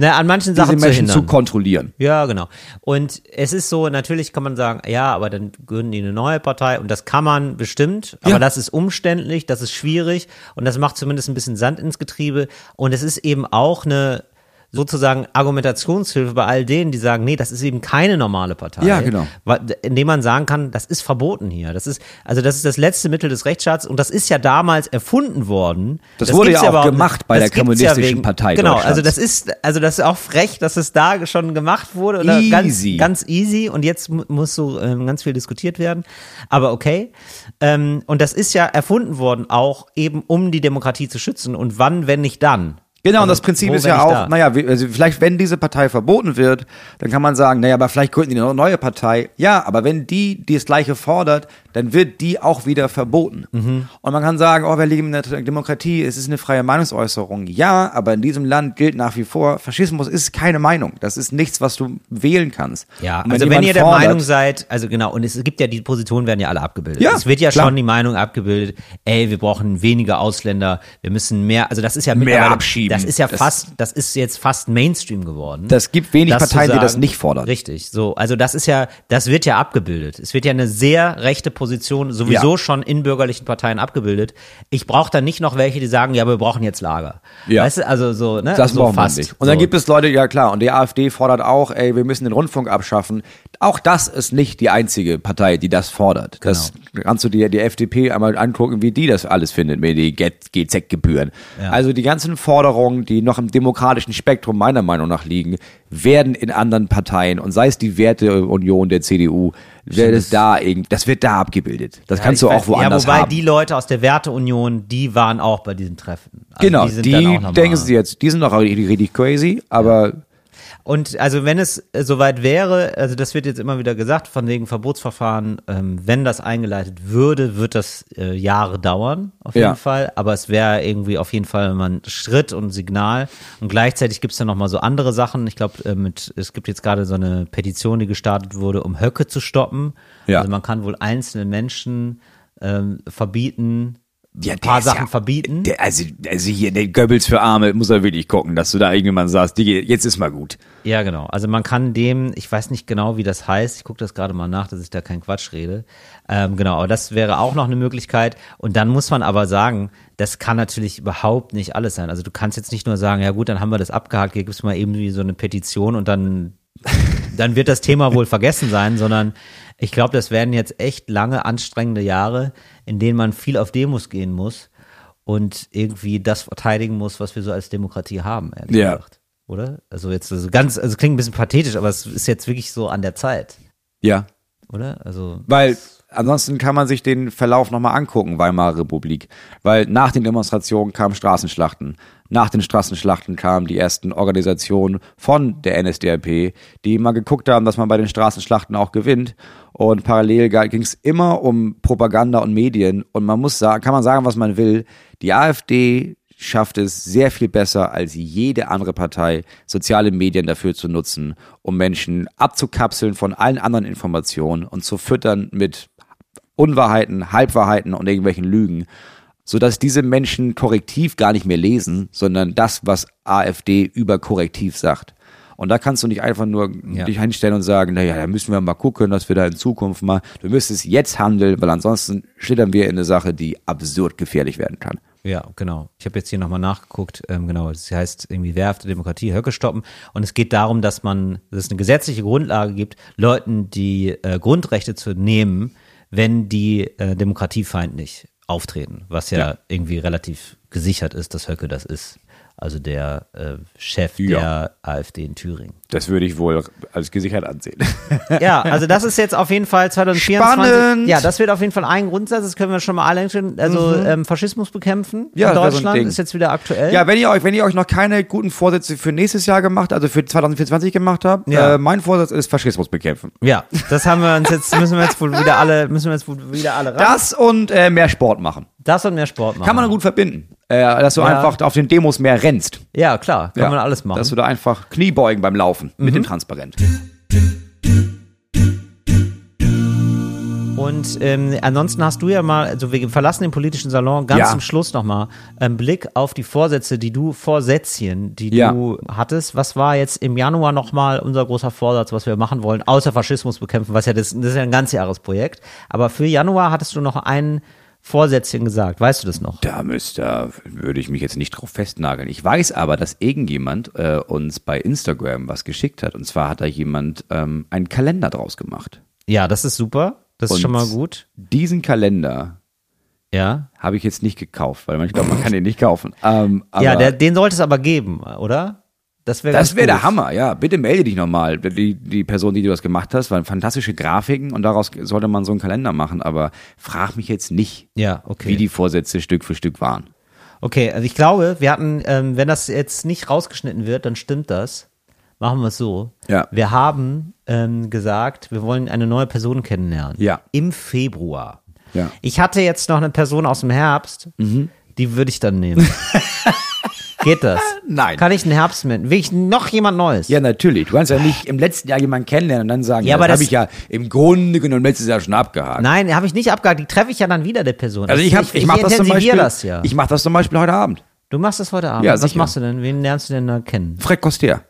Na, an manchen diese Sachen zu Menschen hindern. zu kontrollieren. Ja, genau. Und es ist so, natürlich kann man sagen, ja, aber dann gründen die eine neue Partei und das kann man bestimmt, aber Ja. das ist umständlich, das ist schwierig und das macht zumindest ein bisschen Sand ins Getriebe und es ist eben auch eine sozusagen Argumentationshilfe bei all denen, die sagen, nee, das ist eben keine normale Partei. Ja, genau. Weil- Indem man sagen kann, das ist verboten hier. Das ist, also das ist das letzte Mittel des Rechtsstaats und das ist ja damals erfunden worden. Das wurde gibt's ja auch überhaupt gemacht bei Das der gibt's ja Kommunistischen Partei Genau, also das ist, also das ist auch frech, dass es da schon gemacht wurde oder Easy. ganz, ganz easy und jetzt mu- muss so ähm, ganz viel diskutiert werden. Aber okay. Ähm, und das ist ja erfunden worden, auch eben um die Demokratie zu schützen. Und wann, wenn nicht dann? Genau, und Also, das Prinzip ist ja auch, da? naja, also vielleicht, wenn diese Partei verboten wird, dann kann man sagen, naja, aber vielleicht gründen die eine neue Partei. Ja, aber wenn die, die das Gleiche fordert, dann wird die auch wieder verboten. Mhm. Und man kann sagen, oh, wir leben in einer Demokratie, es ist eine freie Meinungsäußerung. Ja, aber in diesem Land gilt nach wie vor, Faschismus ist keine Meinung. Das ist nichts, was du wählen kannst. Ja, Und also wenn ihr der fordert- Meinung seid, also genau, und es gibt ja, die Positionen werden ja alle abgebildet. Ja, es wird ja klar. schon die Meinung abgebildet, ey, wir brauchen weniger Ausländer, wir müssen mehr, also das ist ja Mehr abschieben. Das ist ja Das- fast, das ist jetzt fast Mainstream geworden. Das gibt wenig Parteien, die das sagen. nicht fordern. Richtig, so, also das ist ja, das wird ja abgebildet. Es wird ja eine sehr rechte Position sowieso schon in bürgerlichen Parteien abgebildet. Ich brauche da nicht noch welche, die sagen, ja, wir brauchen jetzt Lager. Ja. Weißt du, also so, ne? Das so braucht man fast. nicht. Und dann so. gibt es Leute, ja klar, und die AfD fordert auch, ey, wir müssen den Rundfunk abschaffen. Auch das ist nicht die einzige Partei, die das fordert. Das Genau. kannst du dir die FDP einmal angucken, wie die das alles findet mit den GZ-Gebühren. Ja. Also die ganzen Forderungen, die noch im demokratischen Spektrum meiner Meinung nach liegen, werden in anderen Parteien und sei es die Werteunion der CDU, wird es da irgend, das wird da abgebildet. Das Ja, kannst du weiß- auch woanders Ja, wobei haben. die Leute aus der Werteunion, die waren auch bei diesen Treffen. Also genau, die, die, denken sie jetzt, die sind doch richtig, richtig crazy, aber Und also wenn es äh, soweit wäre, also das wird jetzt immer wieder gesagt, von wegen Verbotsverfahren, ähm, wenn das eingeleitet würde, wird das äh, Jahre dauern, auf jeden Ja. Fall. Aber es wäre irgendwie auf jeden Fall mal ein Schritt und ein Signal. Und gleichzeitig gibt es dann nochmal so andere Sachen. Ich glaube, äh, mit es gibt jetzt gerade so eine Petition, die gestartet wurde, um Höcke zu stoppen. Ja. Also man kann wohl einzelne Menschen ähm, verbieten, Ja, ein paar Sachen ja- verbieten. Der, also, also hier, der Goebbels für Arme, muss er wirklich gucken, dass du da irgendjemand sagst, Digi, jetzt ist mal gut. Ja, genau. Also man kann dem, ich weiß nicht genau, wie das heißt, ich gucke das gerade mal nach, dass ich da keinen Quatsch rede. Ähm, genau, aber das wäre auch noch eine Möglichkeit. Und dann muss man aber sagen, das kann natürlich überhaupt nicht alles sein. Also du kannst jetzt nicht nur sagen, ja gut, dann haben wir das abgehakt, hier gibt's mal irgendwie so eine Petition und dann, dann wird das Thema wohl vergessen sein, sondern ich glaube, das werden jetzt echt lange, anstrengende Jahre, in denen man viel auf Demos gehen muss und irgendwie das verteidigen muss, was wir so als Demokratie haben, ehrlich Ja. gesagt. Oder? Also jetzt also ganz, also klingt ein bisschen pathetisch, aber es ist jetzt wirklich so an der Zeit, Ja. oder? Also Weil ansonsten kann man sich den Verlauf nochmal angucken, Weimarer Republik. Weil nach den Demonstrationen kamen Straßenschlachten. Nach den Straßenschlachten kamen die ersten Organisationen von der NSDAP, die mal geguckt haben, dass man bei den Straßenschlachten auch gewinnt. Und parallel ging es immer um Propaganda und Medien. Und man muss sagen, kann man sagen, was man will. Die AfD schafft es sehr viel besser als jede andere Partei, soziale Medien dafür zu nutzen, um Menschen abzukapseln von allen anderen Informationen und zu füttern mit Unwahrheiten, Halbwahrheiten und irgendwelchen Lügen, sodass diese Menschen korrektiv gar nicht mehr lesen, sondern das, was AfD über korrektiv sagt. Und da kannst du nicht einfach nur Ja. dich hinstellen und sagen, naja, da müssen wir mal gucken, dass wir da in Zukunft mal, du müsstest jetzt handeln, weil ansonsten schlittern wir in eine Sache, die absurd gefährlich werden kann. Ja, genau. Ich habe jetzt hier nochmal nachgeguckt. Ähm, genau, das heißt irgendwie Werft der Demokratie, Höcke stoppen. Und es geht darum, dass man, dass es eine gesetzliche Grundlage gibt, Leuten die äh, Grundrechte zu nehmen, wenn die äh, demokratiefeindlich auftreten. Was ja, Ja. irgendwie relativ gesichert ist, dass Höcke das ist. Also der äh, Chef Ja. der AfD in Thüringen. Das würde ich wohl als gesichert ansehen. Ja, also das ist jetzt auf jeden Fall 2024. Spannend. Ja, das wird auf jeden Fall ein Grundsatz, das können wir schon mal alle, also ähm, Faschismus bekämpfen Mhm. Ja, in so Deutschland Ding. ist jetzt wieder aktuell. Ja, wenn ihr euch, wenn ihr euch noch keine guten Vorsätze für nächstes Jahr gemacht, also für 2024 gemacht habt, Ja. äh, mein Vorsatz ist Faschismus bekämpfen. Ja, das haben wir uns jetzt, müssen wir jetzt wohl wieder alle, müssen wir jetzt wohl wieder alle ran. Das und äh, mehr Sport machen. Das und mehr Sport machen. Kann man gut verbinden. Äh, dass du Ja. einfach auf den Demos mehr rennst. Ja, klar, kann man alles machen. Mhm. Dass du da einfach Kniebeugen beim Laufen mit dem Transparent. Und ähm, ansonsten hast du ja mal, also wir verlassen den politischen Salon ganz Ja. zum Schluss nochmal, einen Blick auf die Vorsätze, die du, Vorsätzchen, die Ja. du hattest. Was war jetzt im Januar nochmal unser großer Vorsatz, was wir machen wollen, außer Faschismus bekämpfen, was ja das, das ist ja ein ganzjahresprojekt. Aber für Januar hattest du noch ein Vorsätzchen gesagt. Weißt du das noch? Da müsste, würde ich mich jetzt nicht drauf festnageln. Ich weiß aber, dass irgendjemand äh, uns bei Instagram was geschickt hat. Und zwar hat da jemand ähm, einen Kalender draus gemacht. Ja, das ist super. Das ist Und schon mal gut. Diesen Kalender Ja. habe ich jetzt nicht gekauft, weil ich glaube, man kann den nicht kaufen. Ähm, ja, der, den sollte es aber geben, oder? Das wäre wäre der Hammer, ja. Bitte melde dich nochmal. Die, die Person, die du das gemacht hast, waren fantastische Grafiken und daraus sollte man so einen Kalender machen. Aber frag mich jetzt nicht, Ja, okay. wie die Vorsätze Stück für Stück waren. Okay, also ich glaube, wir hatten, ähm, wenn das jetzt nicht rausgeschnitten wird, dann stimmt das. Machen wir es so. Ja. Wir haben ähm, gesagt, wir wollen eine neue Person kennenlernen. Ja. Im Februar. Ja. Mhm. Ich hatte jetzt noch eine Person aus dem Herbst, die würde ich dann nehmen. Geht das? Nein. Kann ich einen Herbst mit? Will ich noch jemand Neues? Ja, natürlich. Du kannst ja nicht im letzten Jahr jemanden kennenlernen und dann sagen, Ja, ja, das habe ich ja im Grunde genommen letztes Jahr schon abgehakt. Nein, habe ich nicht abgehakt. Die treffe ich ja dann wieder, der Person. Also ich, hab, ich, mache das zum Beispiel. das ja. Ich mache das zum Beispiel heute Abend. du machst das heute Abend. Ja, Was sicher. machst du denn? Wen lernst du denn da kennen? Fred Coster.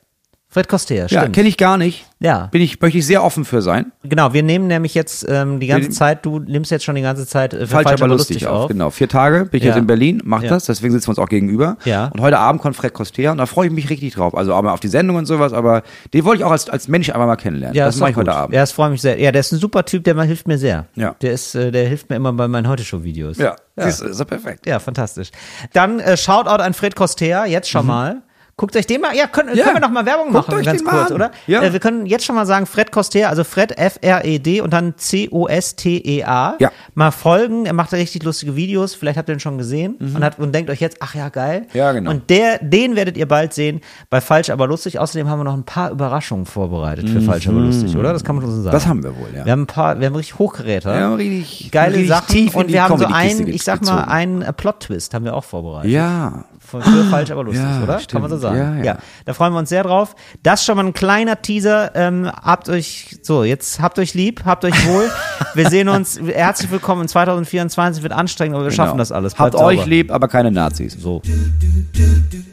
Fred Coster, Ja, stimmt. kenne ich gar nicht. Ja. Bin ich, möchte ich sehr offen für sein. Genau, wir nehmen nämlich jetzt ähm, die ganze Zeit, du nimmst jetzt schon die ganze Zeit äh, für Falsch, aber lustig, auf. Genau. Vier Tage bin ich Ja. jetzt in Berlin, mach Ja. das, deswegen sitzen wir uns auch gegenüber. Ja. Und heute Abend kommt Fred Coster und da freue ich mich richtig drauf. Also aber auf die Sendung und sowas, aber den wollte ich auch als, als Mensch einmal mal kennenlernen. Ja, das ist mache ich heute. Abend. Ja, das freut mich sehr. Ja, der ist ein super Typ, der mal hilft mir sehr. Ja. Der ist, äh, der hilft mir immer bei meinen Heute-Show-Videos. Ja, ja. Siehst ist ja perfekt. Ja, fantastisch. Dann äh, Shoutout an Fred Coster, jetzt schon mal. Guckt euch den mal, ja, können, Mhm. Ja. können wir noch mal Werbung Guckt machen, ganz kurz, an. oder? Ja. Äh, wir können jetzt schon mal sagen, Fred Coster, also Fred F-R-E-D und dann C-O-S-T-E-A. Ja. Mal folgen, er macht da richtig lustige Videos, vielleicht habt ihr ihn schon gesehen und, hat, und denkt euch jetzt, ach ja, geil. Mhm. Ja, genau. Und der, den werdet ihr bald sehen bei Falsch, aber lustig. Außerdem haben wir noch ein paar Überraschungen vorbereitet für Falsch, aber lustig, oder? Das kann man schon so sagen. Mhm. Das haben wir wohl, ja. Wir haben ein paar, wir haben richtig Hochgeräte. Ja, richtig- geile richtig Sachen und wir haben so einen, ich sag mal, einen Plot-Twist haben wir auch vorbereitet. Ja, Für, falsch, aber lustig, Ja, oder? Kann man so stimmt. sagen. Ja, ja. da freuen wir uns sehr drauf. Das schon mal ein kleiner Teaser. Ähm, habt euch, so, jetzt habt euch lieb, habt euch wohl. wir sehen uns. Herzlich willkommen in 2024. Wird anstrengend, aber wir schaffen Genau. das alles. Habt Bleibt euch sauber. lieb, aber keine Nazis. So.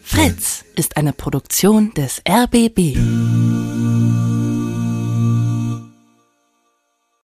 Fritz ist eine Produktion des RBB.